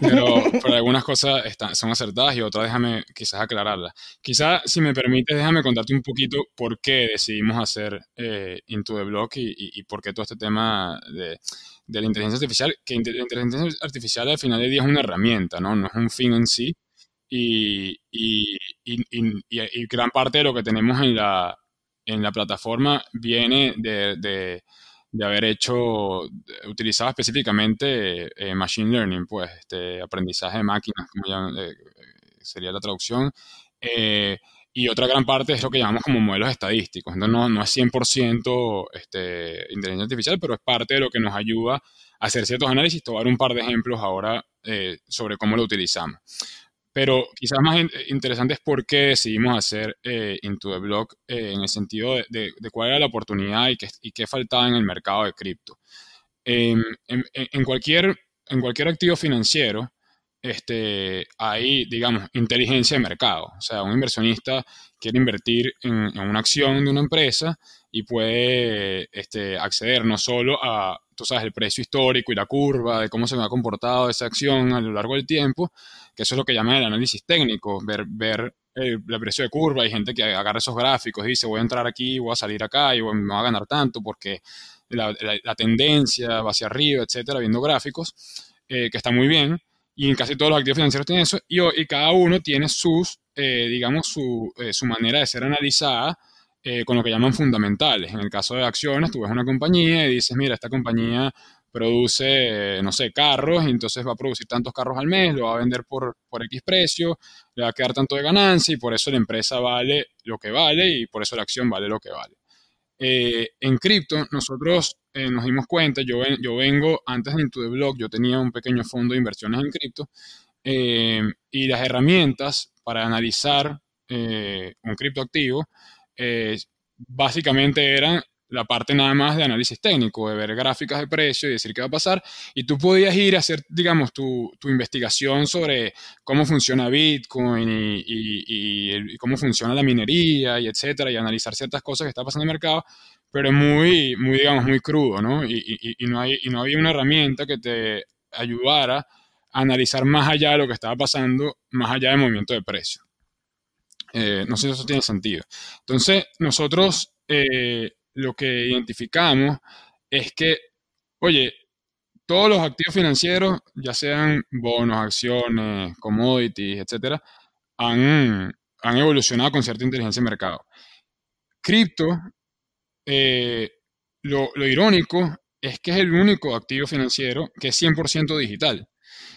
pero, algunas cosas están, son acertadas y otras déjame quizás aclararlas. Quizás, si me permites, déjame contarte un poquito por qué decidimos hacer Into the Block y, y por qué todo este tema de de la inteligencia artificial, que la inteligencia artificial al final del día es una herramienta, ¿no? No es un fin en sí. Y, y, y, gran parte de lo que tenemos en la, en la plataforma viene de, de, de haber hecho, utilizado específicamente eh, Machine Learning, pues, este aprendizaje de máquinas, como ya eh, sería la traducción. Eh, y otra gran parte es lo que llamamos como modelos estadísticos. Entonces no, no es 100% este, inteligencia artificial, pero es parte de lo que nos ayuda a hacer ciertos análisis. Te voy a dar un par de ejemplos ahora eh, sobre cómo lo utilizamos. Pero quizás más interesante es por qué decidimos hacer eh, Into the Block eh, en el sentido de, de, cuál era la oportunidad y qué, y qué faltaba en el mercado de cripto. en, en, cualquier, en cualquier activo financiero, este, hay, digamos, inteligencia de mercado. O sea, un inversionista quiere invertir en, una acción de una empresa y puede este, acceder no solo a, tú sabes, el precio histórico y la curva de cómo se ha comportado esa acción a lo largo del tiempo, que eso es lo que llaman el análisis técnico, ver, ver el, precio de curva. Hay gente que agarra esos gráficos y dice, voy a entrar aquí, voy a salir acá y me va a ganar tanto porque la, tendencia va hacia arriba, etcétera, viendo gráficos, eh, que está muy bien y casi todos los activos financieros tienen eso, y, cada uno tiene sus, eh, digamos, su, eh, su, manera de ser analizada eh, con lo que llaman fundamentales. En el caso de acciones, tú ves una compañía y dices, mira, esta compañía produce, no sé, carros, y entonces va a producir tantos carros al mes, lo va a vender por, por X precio, le va a quedar tanto de ganancia y por eso la empresa vale lo que vale y por eso la acción vale lo que vale. en cripto, nosotros eh, nos dimos cuenta, yo, yo vengo, antes de Into the Block, yo tenía un pequeño fondo de inversiones en cripto eh, y las herramientas para analizar eh, un criptoactivo básicamente eran la parte nada más de análisis técnico, de ver gráficas de precio y decir qué va a pasar. Y tú podías ir a hacer, digamos, tu, tu investigación sobre cómo funciona Bitcoin y, y, y, cómo funciona la minería y etcétera, y analizar ciertas cosas que está pasando en el mercado pero muy, muy, digamos, muy crudo, ¿no? Y, no hay, y no había una herramienta que te ayudara a analizar más allá de lo que estaba pasando, más allá del movimiento de precio. Eh, no sé si eso tiene sentido. Entonces, nosotros eh, lo que identificamos es que, oye, todos los activos financieros, ya sean bonos, acciones, commodities, etcétera, han, han evolucionado con cierta inteligencia de mercado. Cripto eh, lo, irónico es que es el único activo financiero que es 100% digital.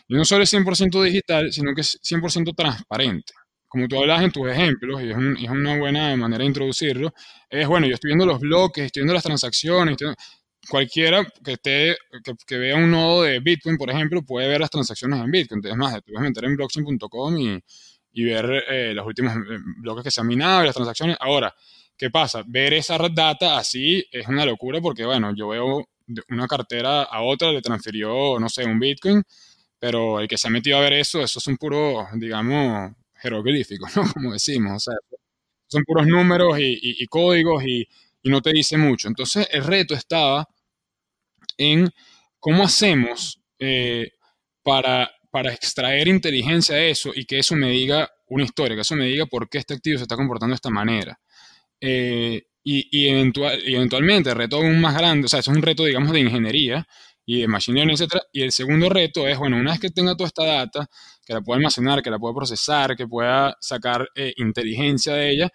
Y no solo es 100% digital, sino que es 100% transparente. Como tú hablas en tus ejemplos, y es, una buena manera de introducirlo, es, bueno, yo estoy viendo los bloques, estoy viendo las transacciones, cualquiera que, esté, que, vea un nodo de Bitcoin, por ejemplo, puede ver las transacciones en Bitcoin. Es más, te puedes meter en blockchain.com y, y, ver eh, los últimos eh, bloques que se han minado y las transacciones. Ahora, ¿Qué pasa? Ver esa data así es una locura porque, bueno, yo veo una cartera a otra, le transfirió, no sé, un Bitcoin, pero el que se ha metido a ver eso, eso es un puro, digamos, jeroglífico, ¿no? *laughs* Como decimos, o sea, son puros números y, códigos y, no te dice mucho. Entonces, el reto estaba en cómo hacemos eh, para, para extraer inteligencia de eso y que eso me diga una historia, que eso me diga por qué este activo se está comportando de esta manera. Eh, y, eventual, eventualmente, el reto aún más grande, o sea, eso es un reto, digamos, de ingeniería y de machine learning, etc. Y el segundo reto es, bueno, una vez que tenga toda esta data, que la pueda almacenar, que la pueda procesar, que pueda sacar eh, inteligencia de ella,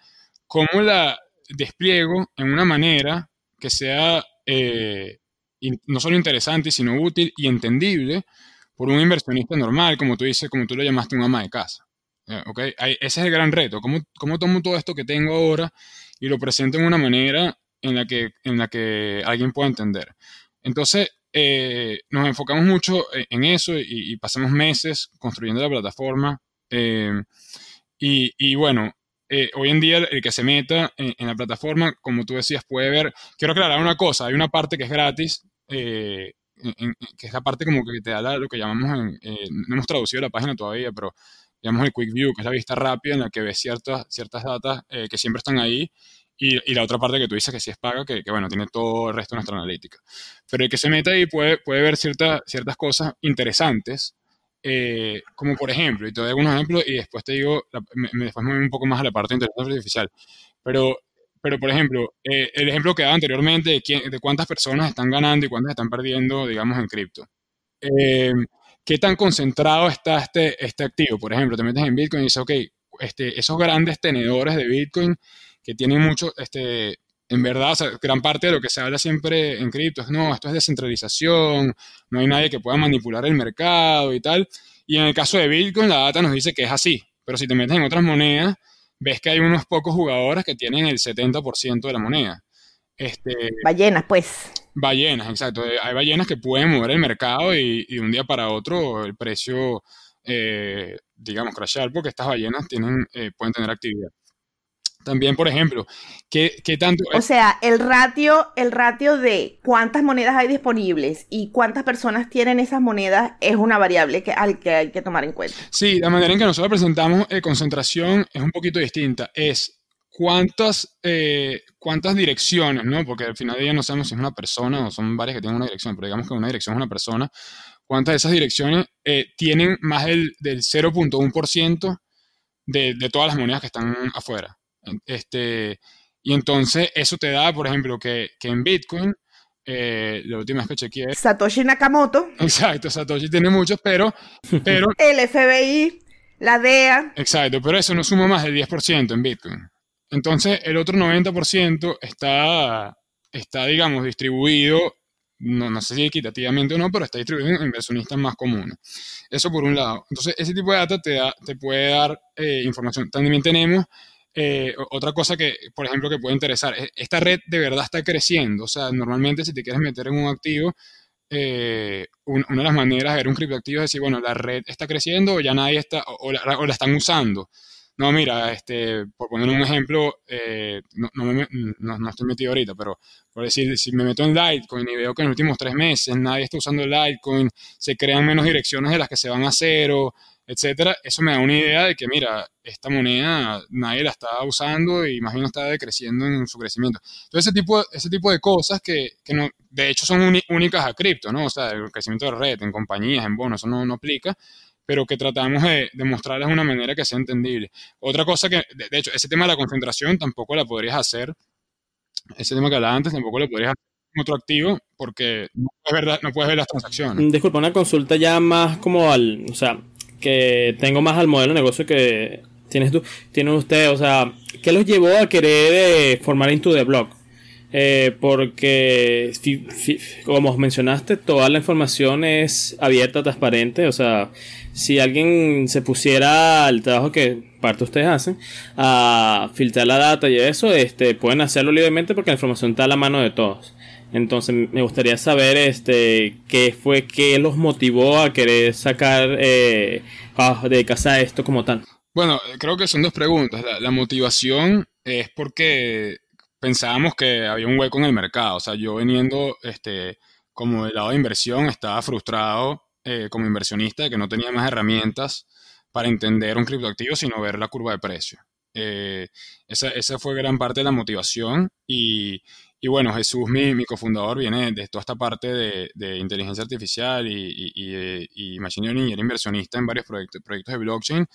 ¿cómo la despliego en una manera que sea eh, no solo interesante, sino útil y entendible por un inversionista normal, como tú dices, como tú lo llamaste, un ama de casa? ¿ok? ese es el gran reto. ¿Cómo, ¿Cómo tomo todo esto que tengo ahora y lo presento en una manera en la que, en la que alguien pueda entender? Entonces, eh, nos enfocamos mucho en eso y, pasamos meses construyendo la plataforma. Eh, y, bueno, eh, hoy en día el que se meta en, la plataforma, como tú decías, puede ver, quiero aclarar una cosa, hay una parte que es gratis, que es la parte como que te da lo que llamamos, no hemos traducido la página todavía, pero llamamos el Quick View, que es la vista rápida en la que ves ciertas, ciertas datas que siempre están ahí y, la otra parte que tú dices que sí es paga, que, bueno, tiene todo el resto de nuestra analítica. Pero el que se mete ahí puede, puede ver ciertas ciertas cosas interesantes, eh, como por ejemplo, y te doy algunos ejemplos y después te digo, me, después me voy un poco más a la parte de inteligencia artificial. Pero, pero por ejemplo, eh, el ejemplo que daba anteriormente de, quién, de cuántas personas están ganando y cuántas están perdiendo, digamos, en cripto. Eh, ¿Qué tan concentrado está este, este activo? Por ejemplo, te metes en Bitcoin y dices, ok, este, esos grandes tenedores de Bitcoin que tienen mucho, este, en verdad, gran parte de lo que se habla siempre en cripto es, no, esto es descentralización, no hay nadie que pueda manipular el mercado y tal. Y en el caso de Bitcoin, la data nos dice que es así. Pero si te metes en otras monedas, ves que hay unos pocos jugadores que tienen el 70% de la moneda. Este, ballenas, pues. Ballenas, exacto. Hay ballenas que pueden mover el mercado y, de un día para otro el precio, eh, digamos, crashar, porque estas ballenas tienen, eh, pueden tener actividad. También, por ejemplo, ¿qué, tanto... O sea, el ratio, el ratio de cuántas monedas hay disponibles y cuántas personas tienen esas monedas es una variable que, al que hay que tomar en cuenta. Sí, la manera en que nosotros presentamos eh, concentración es un poquito distinta. Es cuántas, eh, cuántas direcciones, ¿no? Porque al final de día no sabemos si es una persona o son varias que tienen una dirección, pero digamos que una dirección es una persona. ¿Cuántas de esas direcciones eh, tienen más del, del 0.1% de, de todas las monedas que están afuera? Este, y entonces eso te da, por ejemplo, que, en Bitcoin, eh, la última vez que chequeé... *laughs* Satoshi Nakamoto. Exacto, Satoshi tiene muchos, pero... pero *laughs* el FBI, la DEA. Exacto, pero eso no suma más del 10% en Bitcoin. Entonces el otro 90% está, está, digamos, distribuido no, no sé si equitativamente o no, pero está distribuido en inversionistas más comunes. Eso por un lado. Entonces, ese tipo de data te, da, te puede dar eh, información. También tenemos eh, otra cosa que, por ejemplo, que puede interesar, e, esta red de verdad está creciendo. O sea, normalmente si te quieres meter en un activo, eh, una de las maneras de ver un criptoactivo es decir, bueno, la red está creciendo o ya nadie está, o, la, están usando. No, mira, este, por poner un ejemplo, eh, no, no, estoy metido ahorita, pero por decir, si me meto en Litecoin y veo que en los últimos tres meses nadie está usando Litecoin, se crean menos direcciones de las que se van a hacer o etcétera, eso me da una idea de que, mira, esta moneda nadie la está usando y más bien está decreciendo en su crecimiento. Entonces, ese tipo, ese tipo de cosas que, que no, de hecho son únicas a cripto, ¿no? O sea, el crecimiento de red, en compañías, en bonos, eso no, no aplica, pero que tratamos de, de mostrarles de una manera que sea entendible. Otra cosa que, de, hecho, ese tema de la concentración tampoco la podrías hacer, ese tema que hablaba antes tampoco lo podrías hacer en otro activo porque no es verdad, no puedes ver las transacciones. Disculpa, una consulta ya más como al, o sea, que tengo más al modelo de negocio que tienes tú, tiene usted, o sea, ¿qué los llevó a querer eh, formar Into the Blog? Eh, porque, como mencionaste, toda la información es abierta, transparente. O sea, si alguien se pusiera al trabajo que parte de ustedes hacen a filtrar la data y eso, este, pueden hacerlo libremente porque la información está a la mano de todos. Entonces me gustaría saber este qué fue qué los motivó a querer sacar eh, de casa esto como tal. Bueno, creo que son dos preguntas. La, motivación es porque pensábamos que había un hueco en el mercado. O sea, yo veniendo este, como del lado de inversión, estaba frustrado eh, como inversionista de que no tenía más herramientas para entender un criptoactivo, sino ver la curva de precio. Eh, esa, esa, fue gran parte de la motivación y, y bueno, Jesús, mi, mi, cofundador, viene de toda esta parte de, de inteligencia artificial y, y, y, machine learning y era inversionista en varios proyectos, proyectos de blockchain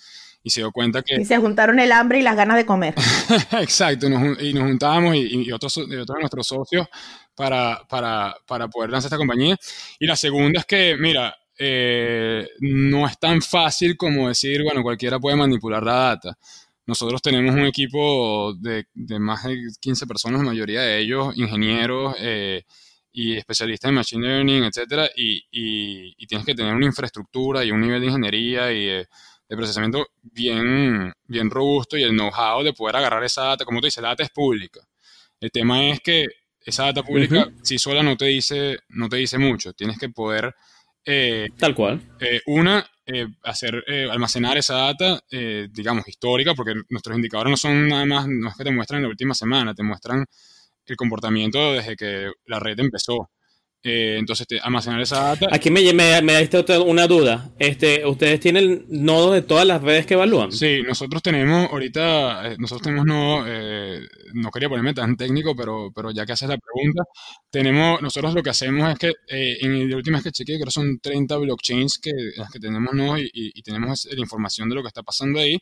y se dio cuenta que... Y se juntaron el hambre y las ganas de comer. *laughs* Exacto, y nos juntábamos y, otros, otros de nuestros socios para, para, para, poder lanzar esta compañía. Y la segunda es que, mira, eh, no es tan fácil como decir, bueno, cualquiera puede manipular la data. Nosotros tenemos un equipo de, más de 15 personas, la mayoría de ellos ingenieros eh, y especialistas en Machine Learning, etcétera, y, tienes que tener una infraestructura y un nivel de ingeniería y de procesamiento bien, bien robusto y el know-how de poder agarrar esa data. Como tú dices, la data es pública. El tema es que esa data pública, si sola no te dice, no te dice mucho. Tienes que poder... Eh, Tal cual. Eh, una, eh, hacer, almacenar esa data, digamos, histórica, porque nuestros indicadores no son nada más, no es que te muestran la última semana, te muestran el comportamiento desde que la red empezó. Eh, entonces, almacenar esa data. Aquí me, me, me diste una duda. Este, ¿Ustedes tienen nodos de todas las redes que evalúan? Sí, nosotros tenemos ahorita, eh, nosotros tenemos nodos, eh, no quería ponerme tan técnico, pero, pero ya que haces la pregunta, tenemos, nosotros lo que hacemos es que, en la última vez que chequeé, creo que son 30 blockchains que, las que tenemos nodos y, y tenemos la información de lo que está pasando ahí.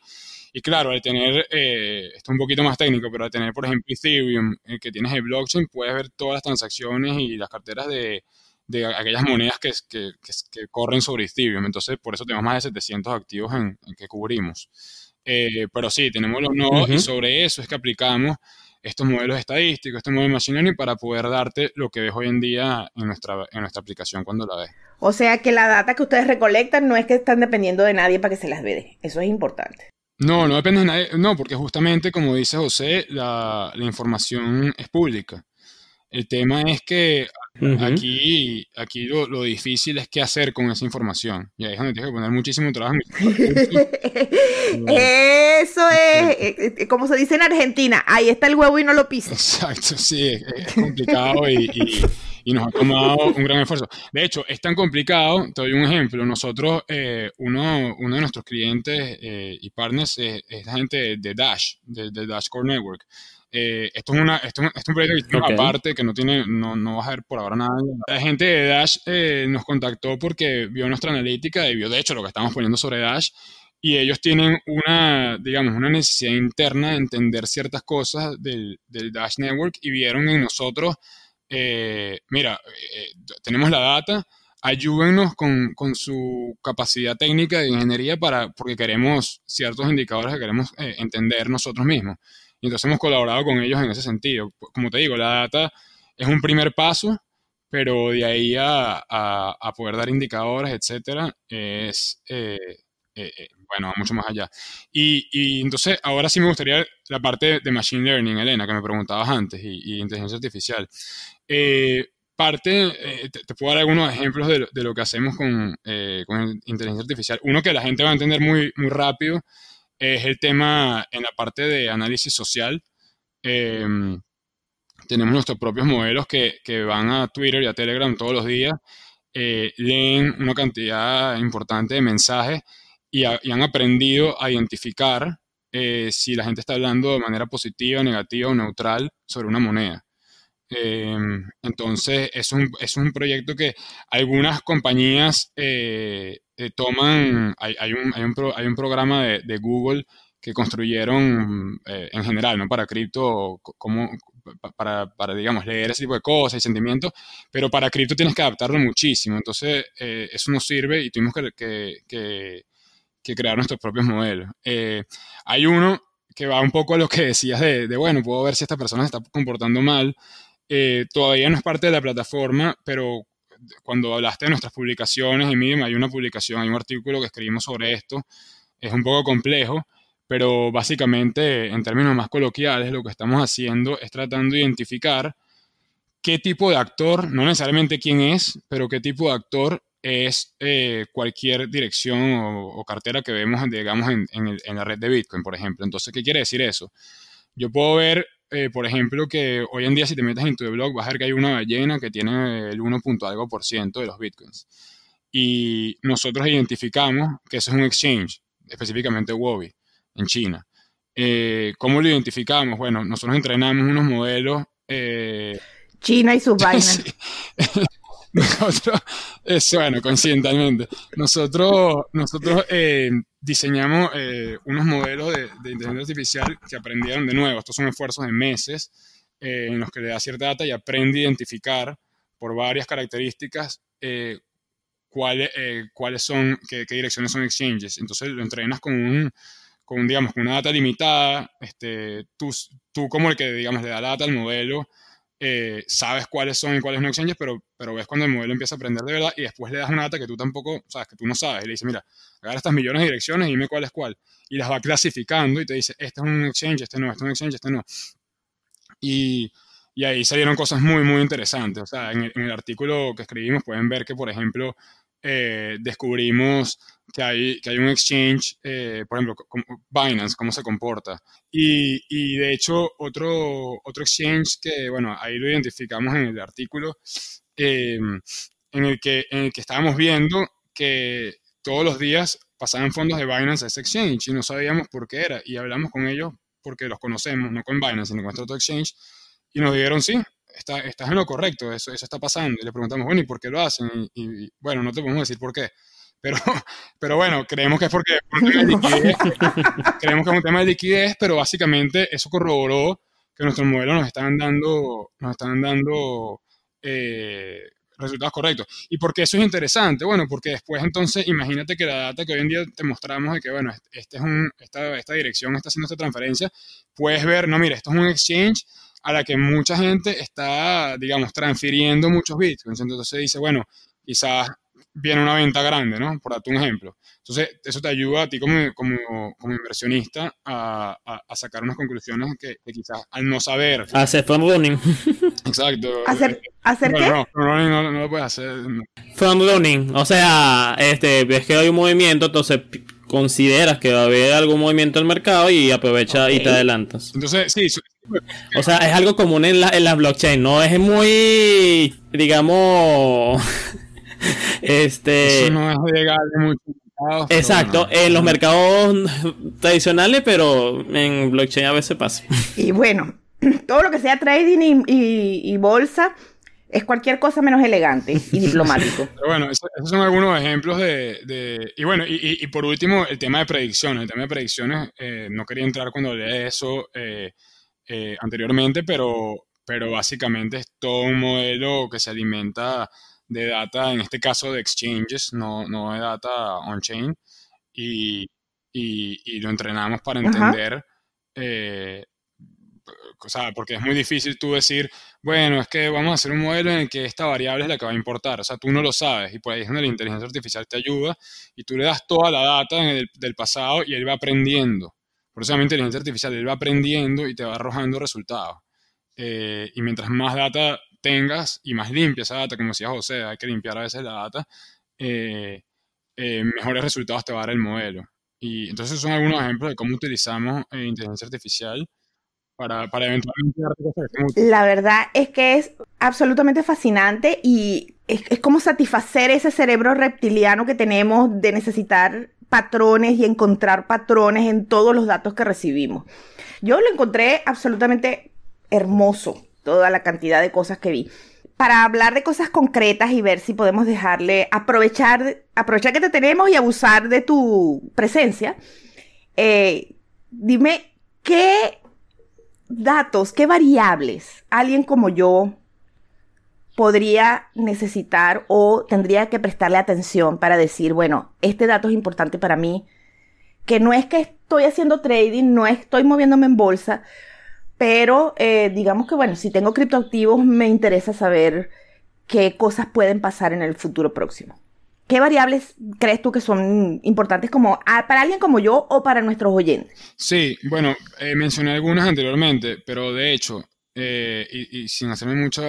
Y claro, al tener, eh, esto es un poquito más técnico, pero al tener, por ejemplo, Ethereum, eh, que tienes el blockchain, puedes ver todas las transacciones y las carteras de, de aquellas monedas que, que, que, corren sobre Ethereum. Entonces, por eso tenemos más de 700 activos en, que cubrimos. Eh, pero sí, tenemos los nodos y sobre eso es que aplicamos estos modelos estadísticos, este modelo de Machine Learning para poder darte lo que ves hoy en día en nuestra, en nuestra aplicación cuando la ves. O sea que la data que ustedes recolectan no es que están dependiendo de nadie para que se las vea. Eso es importante. No, no depende de nadie. No, porque justamente, como dice José, la, la información es pública. El tema es que aquí, aquí lo, lo, difícil es qué hacer con esa información. Y ahí es donde tienes que poner muchísimo trabajo. *laughs* Eso es, eh, eh, como se dice en Argentina, ahí está el huevo y no lo pises. Exacto, sí, es, complicado y, y, nos ha tomado un gran esfuerzo. De hecho, es tan complicado, te doy un ejemplo, nosotros, eh, uno, uno de nuestros clientes y partners es, la gente de Dash, de, de Dash Core Network. Eh, esto, es una, esto, es un proyecto aparte que no tiene, no, no va a haber por ahora nada. La gente de Dash eh, nos contactó porque vio nuestra analítica y vio de hecho lo que estamos poniendo sobre Dash y ellos tienen una, digamos, una necesidad interna de entender ciertas cosas del, del Dash Network y vieron en nosotros, eh, mira, tenemos la data, ayúdennos con, con, su capacidad técnica de ingeniería para, porque queremos ciertos indicadores que queremos entender nosotros mismos. Y entonces hemos colaborado con ellos en ese sentido. Como te digo, la data es un primer paso, pero de ahí a, a, poder dar indicadores, etcétera, es, eh, eh, eh, bueno, mucho más allá. Y, y, entonces, ahora sí me gustaría la parte de Machine Learning, Elena, que me preguntabas antes, y, inteligencia artificial. Parte, te, puedo dar algunos ejemplos de, lo que hacemos con, con inteligencia artificial. Uno que la gente va a entender muy, muy rápido es el tema en la parte de análisis social. Em, tenemos nuestros propios modelos que, van a Twitter y a Telegram todos los días, eh, leen una cantidad importante de mensajes y, han aprendido a identificar eh, si la gente está hablando de manera positiva, negativa o neutral sobre una moneda. Em, entonces, es un, es un proyecto que algunas compañías eh, eh, toman, hay, hay, un, hay, un hay, un, programa de, de, Google que construyeron eh, en general, ¿no? Para cripto, como, para, para, digamos, leer ese tipo de cosas y sentimientos, pero para cripto tienes que adaptarlo muchísimo, entonces eso nos sirve y tuvimos que, que, que, que crear nuestros propios modelos. hay uno que va un poco a lo que decías de, de, bueno, puedo ver si esta persona se está comportando mal, eh, todavía no es parte de la plataforma, pero cuando hablaste de nuestras publicaciones y Medium, hay una publicación, hay un artículo que escribimos sobre esto. Es un poco complejo, pero básicamente, en términos más coloquiales, lo que estamos haciendo es tratando de identificar qué tipo de actor, no necesariamente quién es, pero qué tipo de actor es eh, cualquier dirección o, cartera que vemos, digamos, en, en, la red de Bitcoin, por ejemplo. Entonces, ¿qué quiere decir eso? Yo puedo ver eh, por ejemplo, que hoy en día si te metes en tu blog vas a ver que hay una ballena que tiene el 1. algo por ciento de los bitcoins. Y nosotros identificamos que eso es un exchange, específicamente Wobi, en China. Eh, ¿Cómo lo identificamos? Bueno, nosotros entrenamos unos modelos. Eh, China y sus *laughs* vainas. *laughs* Nosotros, es, bueno, coincidentalmente, nosotros, nosotros eh, diseñamos eh, unos modelos de, inteligencia artificial que aprendieron de nuevo. Estos son esfuerzos de meses eh, en los que le da cierta data y aprende a identificar por varias características cuáles, cuáles son, qué, direcciones son exchanges. Entonces lo entrenas con un, con, digamos, con una data limitada. Este, tú, tú como el que, digamos, le da data al modelo eh, sabes cuáles son y cuáles no exchanges, pero, pero ves cuando el modelo empieza a aprender de verdad y después le das una data que tú tampoco sabes, que tú no sabes. Y le dices, mira, agarra estas millones de direcciones y dime cuál es cuál. Y las va clasificando y te dice, este es un exchange, este no, este es un exchange, este no. Y, y ahí salieron cosas muy, muy interesantes. O sea, en el, artículo que escribimos pueden ver que, por ejemplo, eh, descubrimos que hay, que hay un exchange, eh, por ejemplo, Binance, cómo se comporta. Y, y, de hecho, otro, otro exchange que, bueno, ahí lo identificamos en el artículo, em, en, el que, en el que estábamos viendo que todos los días pasaban fondos de Binance a ese exchange y no sabíamos por qué era. Y hablamos con ellos porque los conocemos, no con Binance, sino con este otro exchange, y nos dijeron, sí, está, estás en lo correcto, eso, eso está pasando. Y le preguntamos, bueno, ¿y por qué lo hacen? Y, bueno, no te podemos decir por qué. Pero, *laughs* pero bueno, creemos que es porque *laughs* creemos que es un tema de liquidez, pero básicamente eso corroboró que nuestros modelos nos están dando, nos están dando eh, resultados correctos. ¿Y por qué eso es interesante? Bueno, porque después entonces imagínate que la data que hoy en día te mostramos de que, bueno, este es un, esta, esta dirección está haciendo esta transferencia, puedes ver, no, mira, esto es un exchange a la que mucha gente está, digamos, transfiriendo muchos bitcoins. Entonces se dice, bueno, quizás viene una venta grande, ¿no? Por darte un ejemplo. Entonces, eso te ayuda a ti como, como, como inversionista a, a, sacar unas conclusiones que, quizás al no saber... Hacer front running. *laughs* Exacto. ¿Hacer, ¿hacer qué? No, running no, no, lo puedes hacer. Front running. O sea, este, ves que hay un movimiento, entonces consideras que va a haber algún movimiento en el mercado y aprovecha y te adelantas. Entonces, sí. O sea, es algo común en la, en la blockchain, no es muy, digamos, *laughs* este... Eso no es legal en muchos mercados. Exacto, en los mercados tradicionales, pero en blockchain a veces pasa. Y bueno, *clears throat* todo lo que sea trading y bolsa es cualquier cosa menos elegante y diplomático. *laughs* Pero bueno, esos, son algunos ejemplos de... y bueno, y, por último, el tema de predicciones. El tema de predicciones, eh, no quería entrar cuando hablé de eso eh, eh, anteriormente, pero, pero básicamente es todo un modelo que se alimenta de data, en este caso de exchanges, no, no de data on-chain, y, y, lo entrenamos para entender o sea, porque es muy difícil tú decir, bueno, es que vamos a hacer un modelo en el que esta variable es la que va a importar, o sea, tú no lo sabes y por ahí es donde la inteligencia artificial te ayuda y tú le das toda la data del pasado y él va aprendiendo. Por eso llama inteligencia artificial, él va aprendiendo y te va arrojando resultados. Eh, y mientras más data tengas y más limpia esa data, como decía José, hay que limpiar a veces la data, eh, eh, mejores resultados te va a dar el modelo. Y entonces son algunos ejemplos de cómo utilizamos inteligencia artificial para, eventualmente darte cosas La verdad es que es absolutamente fascinante y es, como satisfacer ese cerebro reptiliano que tenemos de necesitar patrones y encontrar patrones en todos los datos que recibimos. Yo lo encontré absolutamente hermoso, toda la cantidad de cosas que vi. Para hablar de cosas concretas y ver si podemos dejarle, aprovechar, aprovechar que te tenemos y abusar de tu presencia, eh, dime qué datos, qué variables alguien como yo podría necesitar o tendría que prestarle atención para decir, bueno, este dato es importante para mí, que no es que estoy haciendo trading, no estoy moviéndome en bolsa, pero eh, digamos que, bueno, si tengo criptoactivos, me interesa saber qué cosas pueden pasar en el futuro próximo. ¿Qué variables crees tú que son importantes como ah, para alguien como yo o para nuestros oyentes? Sí, bueno, eh, mencioné algunas anteriormente, pero de hecho, eh, y, sin hacerme mucho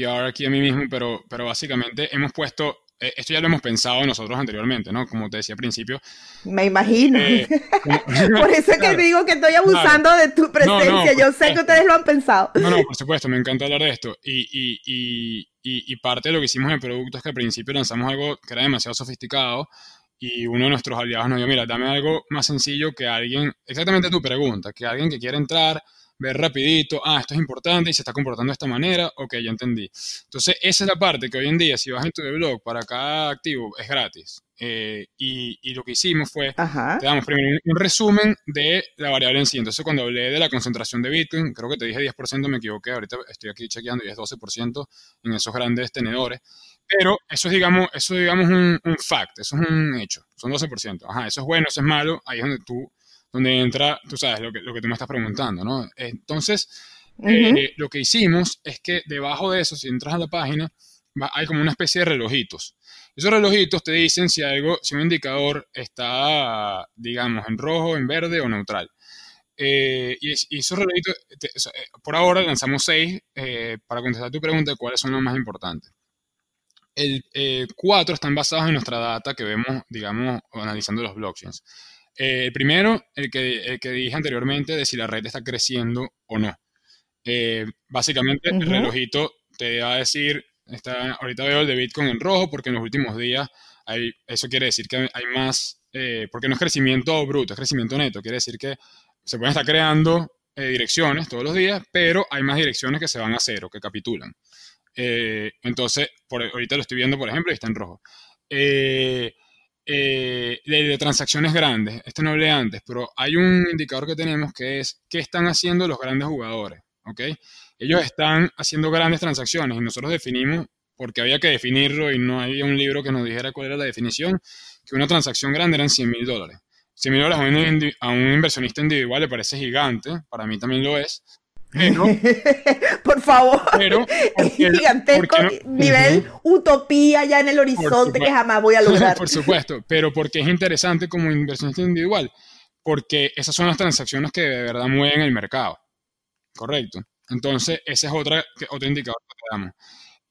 PR aquí a mí mismo, pero, pero básicamente hemos puesto, eh, esto ya lo hemos pensado nosotros anteriormente, ¿no? Como te decía al principio. Me imagino. *laughs* por eso es que digo que estoy abusando de tu presencia. yo sé que ustedes lo han pensado. No, no, por supuesto, me encanta hablar de esto. y, y y, parte de lo que hicimos en el producto es que al principio lanzamos algo que era demasiado sofisticado y uno de nuestros aliados nos dijo, mira, dame algo más sencillo que alguien, exactamente tu pregunta, que alguien que quiera entrar, ver rapidito, ah, esto es importante y se está comportando de esta manera, ok, ya entendí. Entonces, esa es la parte que hoy en día, si vas en tu blog para cada activo, es gratis. Eh, y, lo que hicimos fue, te damos primero un, resumen de la variable en sí. Entonces, cuando hablé de la concentración de Bitcoin, creo que te dije 10%, me equivoqué, ahorita estoy aquí chequeando y es 12% en esos grandes tenedores. Pero eso es, digamos, eso digamos un, un fact, eso es un hecho, son 12%. Ajá, eso es bueno, eso es malo, ahí es donde tú donde entra, tú sabes, lo que, lo que tú me estás preguntando, ¿no? Entonces, Eh, lo que hicimos es que debajo de eso, si entras a la página, hay como una especie de relojitos. Esos relojitos te dicen si algo, si un indicador está, digamos, en rojo, en verde o neutral. Eh, y, esos relojitos, eh, por ahora lanzamos seis para contestar tu pregunta de cuáles son los más importantes. El cuatro están basados en nuestra data que vemos, digamos, analizando los blockchains. El primero, el que, el que dije anteriormente, de si la red está creciendo o no. Eh, básicamente, el relojito te va a decir, está, ahorita veo el de Bitcoin en rojo porque en los últimos días hay, eso quiere decir que hay más, eh, porque no es crecimiento bruto, es crecimiento neto, quiere decir que se pueden estar creando eh, direcciones todos los días, pero hay más direcciones que se van a cero, que capitulan. entonces, por, ahorita lo estoy viendo, por ejemplo, y está en rojo. De, de, transacciones grandes, este no hablé antes, pero hay un indicador que tenemos que es qué están haciendo los grandes jugadores. ¿ok? Ellos están haciendo grandes transacciones y nosotros definimos, porque había que definirlo y no había un libro que nos dijera cuál era la definición, que una transacción grande eran 100 mil dólares. 100 mil dólares a un, inversionista individual le parece gigante, para mí también lo es, pero, *laughs* por favor, pero, es gigantesco nivel utopía ya en el horizonte que jamás voy a *laughs* lograr. Por supuesto, pero porque es interesante como inversionista individual, porque esas son las transacciones que de verdad mueven el mercado. Correcto. Entonces, ese es otra, otro indicador que te damos.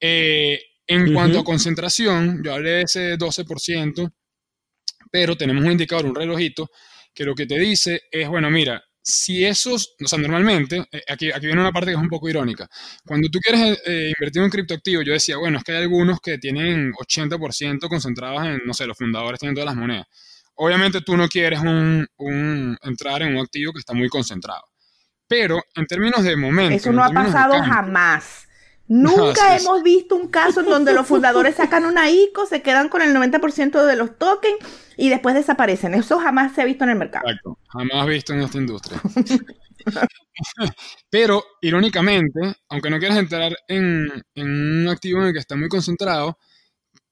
Eh, en cuanto a concentración, yo hablé de ese 12%, pero tenemos un indicador, un relojito, que lo que te dice es, bueno, mira, si esos, o sea, normalmente, eh, aquí, aquí viene una parte que es un poco irónica. Cuando tú quieres eh, invertir en un criptoactivo, yo decía, bueno, es que hay algunos que tienen 80% concentrados en, no sé, los fundadores tienen todas las monedas. Obviamente tú no quieres un, entrar en un activo que está muy concentrado. Pero en términos de momento. Eso no ha pasado jamás. Nunca hemos visto un caso en donde los fundadores sacan una ICO, se quedan con el 90% de los tokens y después desaparecen. Eso jamás se ha visto en el mercado. Exacto, jamás visto en esta industria. *laughs* Pero, irónicamente, aunque no quieras entrar en, un activo en el que está muy concentrado,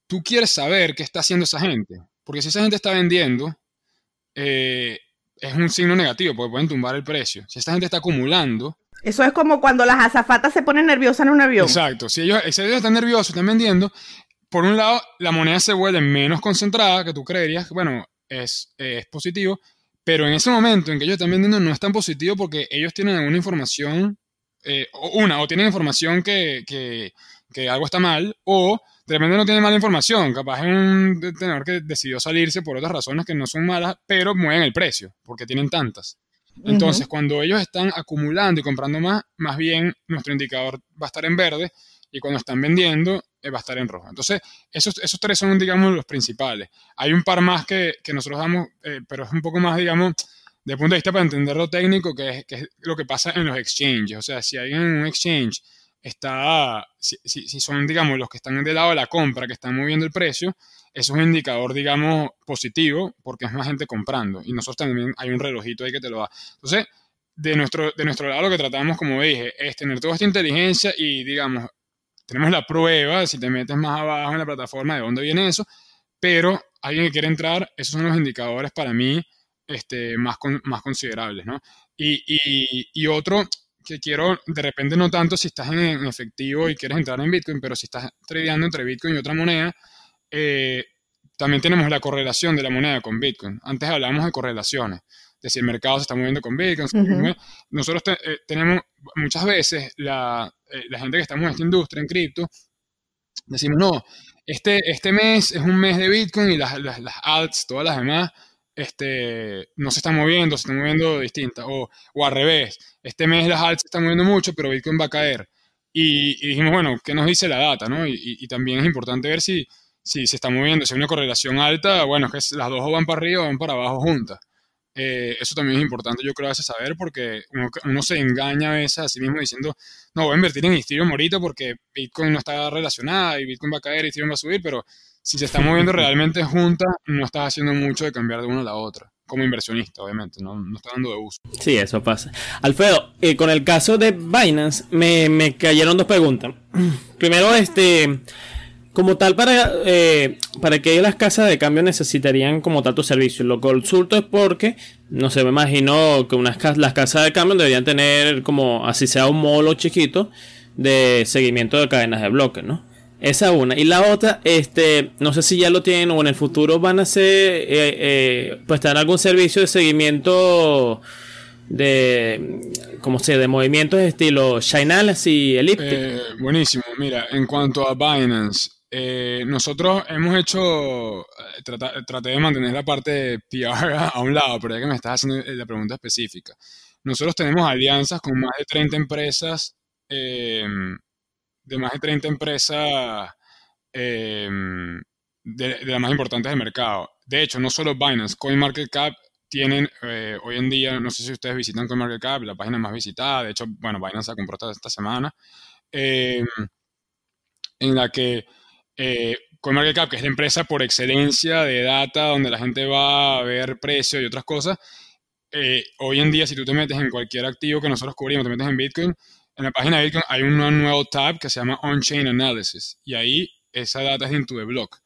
tú quieres saber qué está haciendo esa gente. Porque si esa gente está vendiendo, eh, es un signo negativo, porque pueden tumbar el precio. Si esta gente está acumulando. Eso es como cuando las azafatas se ponen nerviosas en un avión. Exacto. Si ellos, si ellos están nerviosos, están vendiendo, por un lado, la moneda se vuelve menos concentrada, que tú creerías, bueno, es, es positivo, pero en ese momento en que ellos están vendiendo no es tan positivo porque ellos tienen alguna información, eh, una, o tienen información que, que, algo está mal, o de repente no tiene mala información, capaz es un tenedor que decidió salirse por otras razones que no son malas, pero mueven el precio, porque tienen tantas. Entonces, cuando ellos están acumulando y comprando más, más bien nuestro indicador va a estar en verde y cuando están vendiendo eh, va a estar en rojo. Entonces, esos, esos tres son, digamos, los principales. Hay un par más que, que nosotros damos, eh, pero es un poco más, digamos, de punto de vista para entender lo técnico, que es, que es lo que pasa en los exchanges. O sea, si hay un exchange está, si, si, son, digamos, los que están del lado de la compra, que están moviendo el precio, eso es un indicador, digamos, positivo, porque es más gente comprando. Y nosotros también hay un relojito ahí que te lo da. Entonces, de nuestro, de nuestro lado lo que tratamos, como dije, es tener toda esta inteligencia y, digamos, tenemos la prueba, si te metes más abajo en la plataforma, de dónde viene eso, pero alguien que quiere entrar, esos son los indicadores para mí este, más, más considerables, ¿no? Y, y, y otro, que quiero, de repente no tanto si estás en, efectivo y quieres entrar en Bitcoin, pero si estás tradeando entre Bitcoin y otra moneda, eh, también tenemos la correlación de la moneda con Bitcoin. Antes hablábamos de correlaciones, de si el mercado se está moviendo con Bitcoin. Nosotros eh, tenemos muchas veces la, eh, la, gente que estamos en esta industria, en cripto, decimos, no, este, este mes es un mes de Bitcoin y las, las, las alts, todas las demás, este, no se están moviendo, se están moviendo distintas, o, o al revés, este mes las altas se están moviendo mucho, pero Bitcoin va a caer. Y, dijimos, bueno, ¿qué nos dice la data? ¿no? Y, también es importante ver si, si se está moviendo, si hay una correlación alta, bueno, que las dos van para arriba o van para abajo juntas. Eh, eso también es importante, yo creo, a veces saber, porque uno, se engaña a veces a sí mismo diciendo, no, voy a invertir en Ethereum ahorita porque Bitcoin no está relacionada y Bitcoin va a caer y Ethereum va a subir, pero si se está moviendo *laughs* realmente juntas, no estás haciendo mucho de cambiar de una a la otra. Como inversionista, obviamente, no, no está dando de uso. Sí, eso pasa. Alfredo, eh, con el caso de Binance, me, me cayeron dos preguntas. *clears throat* Primero, este como tal, para, eh, para que las casas de cambio necesitarían como tal tu servicio. Lo consulto es porque no sé, me imagino que unas las casas de cambio deberían tener como, así sea un módulo chiquito, de seguimiento de cadenas de bloques, ¿no? Esa una. Y la otra, este, no sé si ya lo tienen o en el futuro van a hacer, eh, eh, pues tener algún servicio de seguimiento de, como se de movimientos de estilo Chainalysis y Elliptic. Eh, buenísimo. Mira, en cuanto a Binance, eh, nosotros hemos hecho, traté de mantener la parte de PR *laughs* a un lado, pero ya que me estás haciendo la pregunta específica. Nosotros tenemos alianzas con más de 30 empresas de más de 30 empresas em, de, las más importantes del mercado. De hecho, no solo Binance, CoinMarketCap tienen eh, hoy en día, no sé si ustedes visitan CoinMarketCap, la página más visitada, de hecho, bueno, Binance la compró esta, semana, em, en la que eh, CoinMarketCap, que es la empresa por excelencia de data, donde la gente va a ver precio y otras cosas, eh, hoy en día, si tú te metes en cualquier activo que nosotros cubrimos, te metes en Bitcoin, en la página de Bitcoin hay un nuevo tab que se llama On-Chain Analysis y ahí esa data es into the block.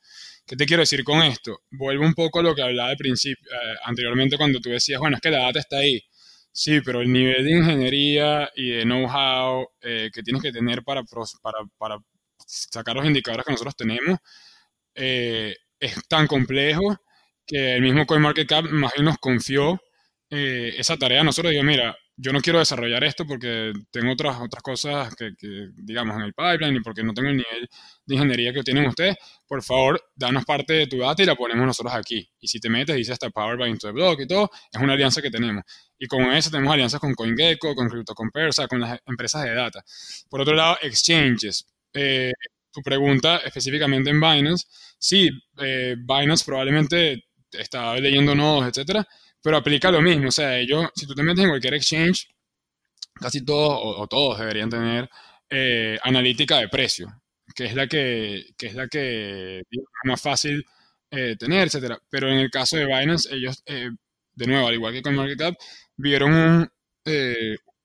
¿Qué te quiero decir con esto? Vuelvo un poco a lo que hablaba de principio, eh, anteriormente cuando tú decías, bueno, es que la data está ahí. Sí, pero el nivel de ingeniería y de know-how eh, que tienes que tener para, para, para, sacar los indicadores que nosotros tenemos eh, es tan complejo que el mismo CoinMarketCap más bien nos confió esa tarea. Nosotros digo, mira, yo no quiero desarrollar esto porque tengo otras, otras cosas que, digamos, en el pipeline y porque no tengo el nivel de ingeniería que tienen ustedes. Por favor, danos parte de tu data y la ponemos nosotros aquí. Y si te metes, dice hasta Power by Into the Block y todo, es una alianza que tenemos. Y con eso tenemos alianzas con CoinGecko, con CryptoCompare, o con las empresas de data. Por otro lado, exchanges. Eh, tu pregunta específicamente en Binance. Sí, eh, Binance probablemente está leyendo nodos, etcétera pero aplica lo mismo, o sea, ellos, si tú te metes en cualquier exchange, casi todos o, todos deberían tener eh, analítica de precio, que es la que, es la que más fácil eh, tener, etcétera. Pero en el caso de Binance, ellos, eh, de nuevo, al igual que con Market vieron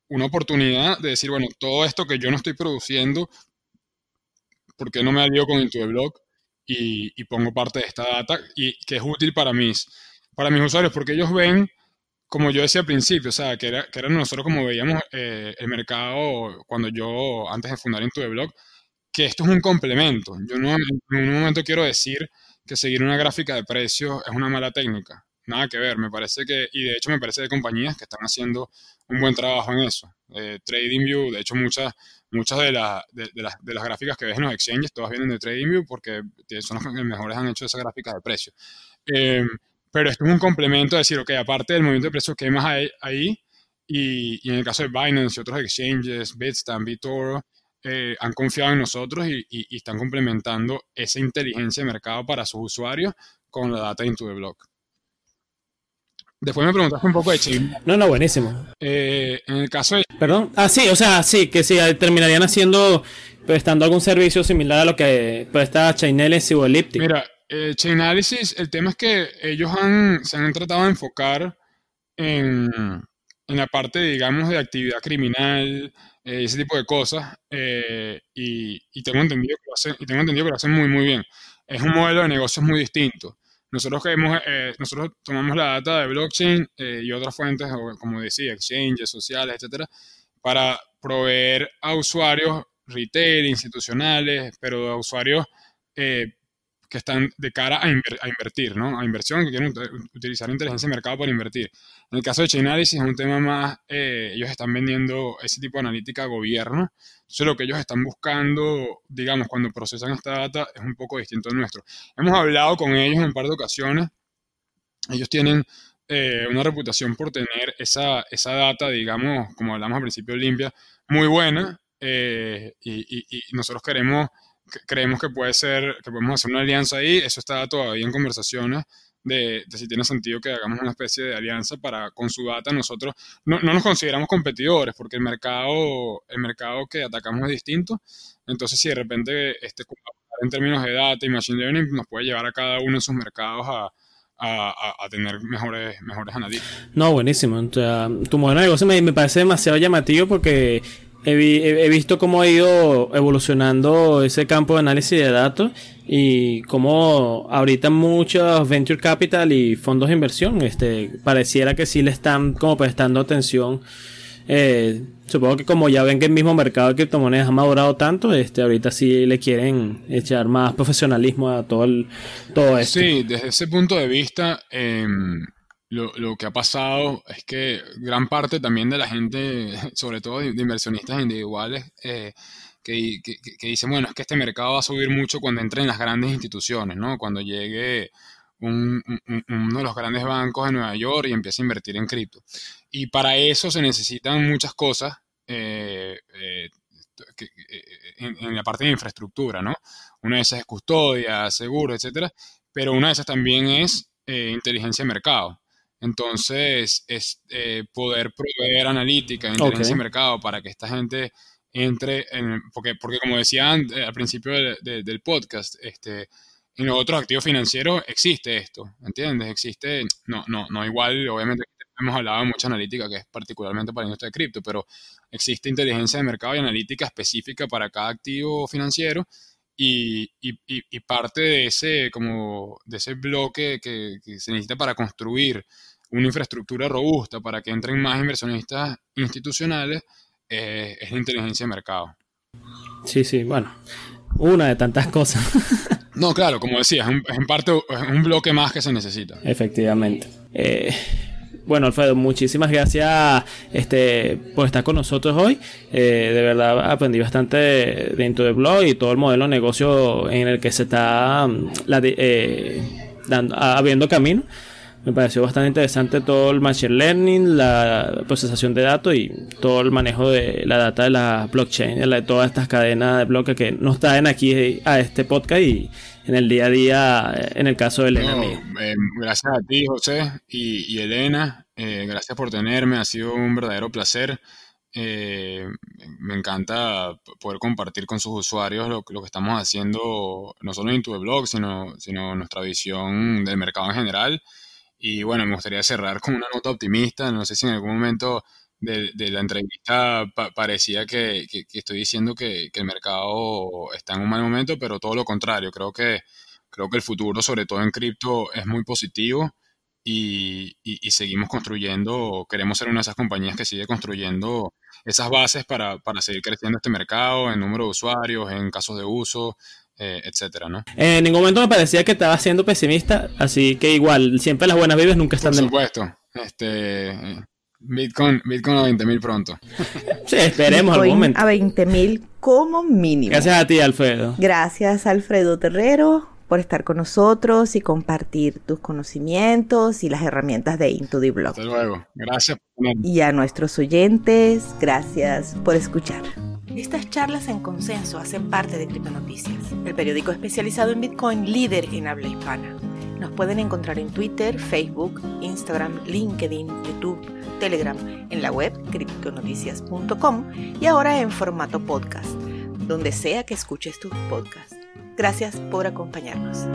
una oportunidad de decir, bueno, todo esto que yo no estoy produciendo, ¿por qué no me alío con the Block y, y pongo parte de esta data y que es útil para mis para mis usuarios, porque ellos ven, como yo decía al principio, o sea, que era, que era nosotros como veíamos eh, el mercado cuando yo, antes de fundar Into the Blog, que esto es un complemento. Yo no en ningún momento quiero decir que seguir una gráfica de precios es una mala técnica. Nada que ver, me parece que, y de hecho me parece de compañías que están haciendo un buen trabajo en eso. Eh, TradingView, de hecho muchas, muchas de, de, las, de, las, gráficas que ves en los exchanges, todas vienen de TradingView porque son los que mejores han hecho esa gráfica de precios. Eh, pero esto es un complemento, decir, ok, aparte del movimiento de precios que hay más ahí, y, en el caso de Binance y otros exchanges, Bitstamp, BitToro, eh, han confiado en nosotros y, están complementando esa inteligencia de mercado para sus usuarios con la data into the block. Después me preguntaste un poco de Chain. No, no, buenísimo. Eh, en el caso de... Perdón. Ah, sí, o sea, sí, que sí, terminarían haciendo, prestando algún servicio similar a lo que presta Chainalysis o Elliptic. Mira, eh, Chainalysis, el tema es que ellos han, se han tratado de enfocar en, en la parte, digamos, de actividad criminal, eh, ese tipo de cosas, eh, y, y, tengo entendido que lo hacen, y tengo entendido que lo hacen muy, muy bien. Es un modelo de negocios muy distinto. Nosotros, eh, nosotros tomamos la data de blockchain y otras fuentes, como decía, exchanges, sociales, etcétera, para proveer a usuarios retail, institucionales, pero a usuarios que están de cara a, invertir, ¿no? A inversión, que quieren utilizar inteligencia de mercado para invertir. En el caso de Chainalysis es un tema más, eh, ellos están vendiendo ese tipo de analítica a gobierno. Entonces lo que ellos están buscando, digamos, cuando procesan esta data es un poco distinto al nuestro. Hemos hablado con ellos en un par de ocasiones. Ellos tienen eh, una reputación por tener esa, esa data, digamos, como hablamos al principio, limpia, muy buena. Eh, y nosotros queremos creemos que puede ser, que podemos hacer una alianza ahí. Eso está todavía en conversaciones de, si tiene sentido que hagamos una especie de alianza para con su data. Nosotros no, nos consideramos competidores porque el mercado, el mercado que atacamos es distinto. Entonces, si de repente este en términos de data y machine learning nos puede llevar a cada uno de sus mercados a, a, tener mejores, mejores analíticas. No, buenísimo. tu modelo de negocio me, me, parece demasiado llamativo porque he, visto cómo ha ido evolucionando ese campo de análisis de datos y cómo ahorita muchos venture capital y fondos de inversión este, pareciera que sí le están como prestando atención. Eh, supongo que como ya ven que el mismo mercado de criptomonedas ha madurado tanto, este, ahorita sí le quieren echar más profesionalismo a todo, el, todo esto. Sí, desde ese punto de vista, eh, lo, que ha pasado es que gran parte también de la gente, *laughs* sobre todo de, inversionistas individuales, eh, que, que, dicen, bueno, es que este mercado va a subir mucho cuando entren las grandes instituciones, ¿no? Cuando llegue un, uno de los grandes bancos de Nueva York y empiece a invertir en cripto. Y para eso se necesitan muchas cosas eh, eh, en, la parte de infraestructura, ¿no? Una de esas es custodia, seguro, etcétera, pero una de esas también es inteligencia de mercado. Entonces, es eh, poder proveer analítica, inteligencia de mercado para que esta gente entre en, porque, porque como decía eh, al principio del podcast, este, en los otros activos financieros existe esto, ¿entiendes? Existe, no, no, no igual, obviamente hemos hablado de mucha analítica que es particularmente para la industria de cripto, pero existe inteligencia de mercado y analítica específica para cada activo financiero y, y, y parte de ese, como, de ese bloque que, que se necesita para construir una infraestructura robusta para que entren más inversionistas institucionales eh, es la inteligencia de mercado. Sí, sí, bueno, una de tantas cosas. *laughs* no, claro, como decía, es, en parte un bloque más que se necesita. Efectivamente. Eh, bueno, Alfredo, muchísimas gracias este, por estar con nosotros hoy. Eh, de verdad aprendí bastante dentro del blog y todo el modelo de negocio en el que se está mm, la, dando, abriendo camino. Me pareció bastante interesante todo el machine learning, la procesación de datos y todo el manejo de la data de la blockchain, de todas estas cadenas de bloques que nos traen aquí a este podcast y en el día a día, en el caso de Elena. Eh, gracias a ti, José, y, Elena. Eh, gracias por tenerme, ha sido un verdadero placer. Eh, me encanta poder compartir con sus usuarios lo, que estamos haciendo, no solo en tu blog, sino, sino nuestra visión del mercado en general. Y bueno, me gustaría cerrar con una nota optimista. No sé si en algún momento de, la entrevista parecía que, estoy diciendo que, el mercado está en un mal momento, pero todo lo contrario. Creo que, creo que el futuro, sobre todo en cripto, es muy positivo y, seguimos construyendo, queremos ser una de esas compañías que sigue construyendo esas bases para, para seguir creciendo este mercado en número de usuarios, en casos de uso, eh, etcétera, ¿no? En ningún momento me parecía que estaba siendo pesimista, así que igual, siempre las buenas vives nunca están Por supuesto, este... Bitcoin, Bitcoin a 20 mil pronto. *laughs* sí, esperemos algún momento. A 20 mil como mínimo. Gracias a ti, Alfredo. Gracias, Alfredo Terrero, por estar con nosotros y compartir tus conocimientos y las herramientas de Into the Blog. Hasta luego. Gracias. Y a nuestros oyentes, gracias por escuchar. Estas charlas en consenso hacen parte de Criptonoticias, el periódico especializado en Bitcoin líder en habla hispana. Nos pueden encontrar en Twitter, Facebook, Instagram, LinkedIn, YouTube, Telegram, en la web criptonoticias.com y ahora en formato podcast, donde sea que escuches tus podcasts. Gracias por acompañarnos.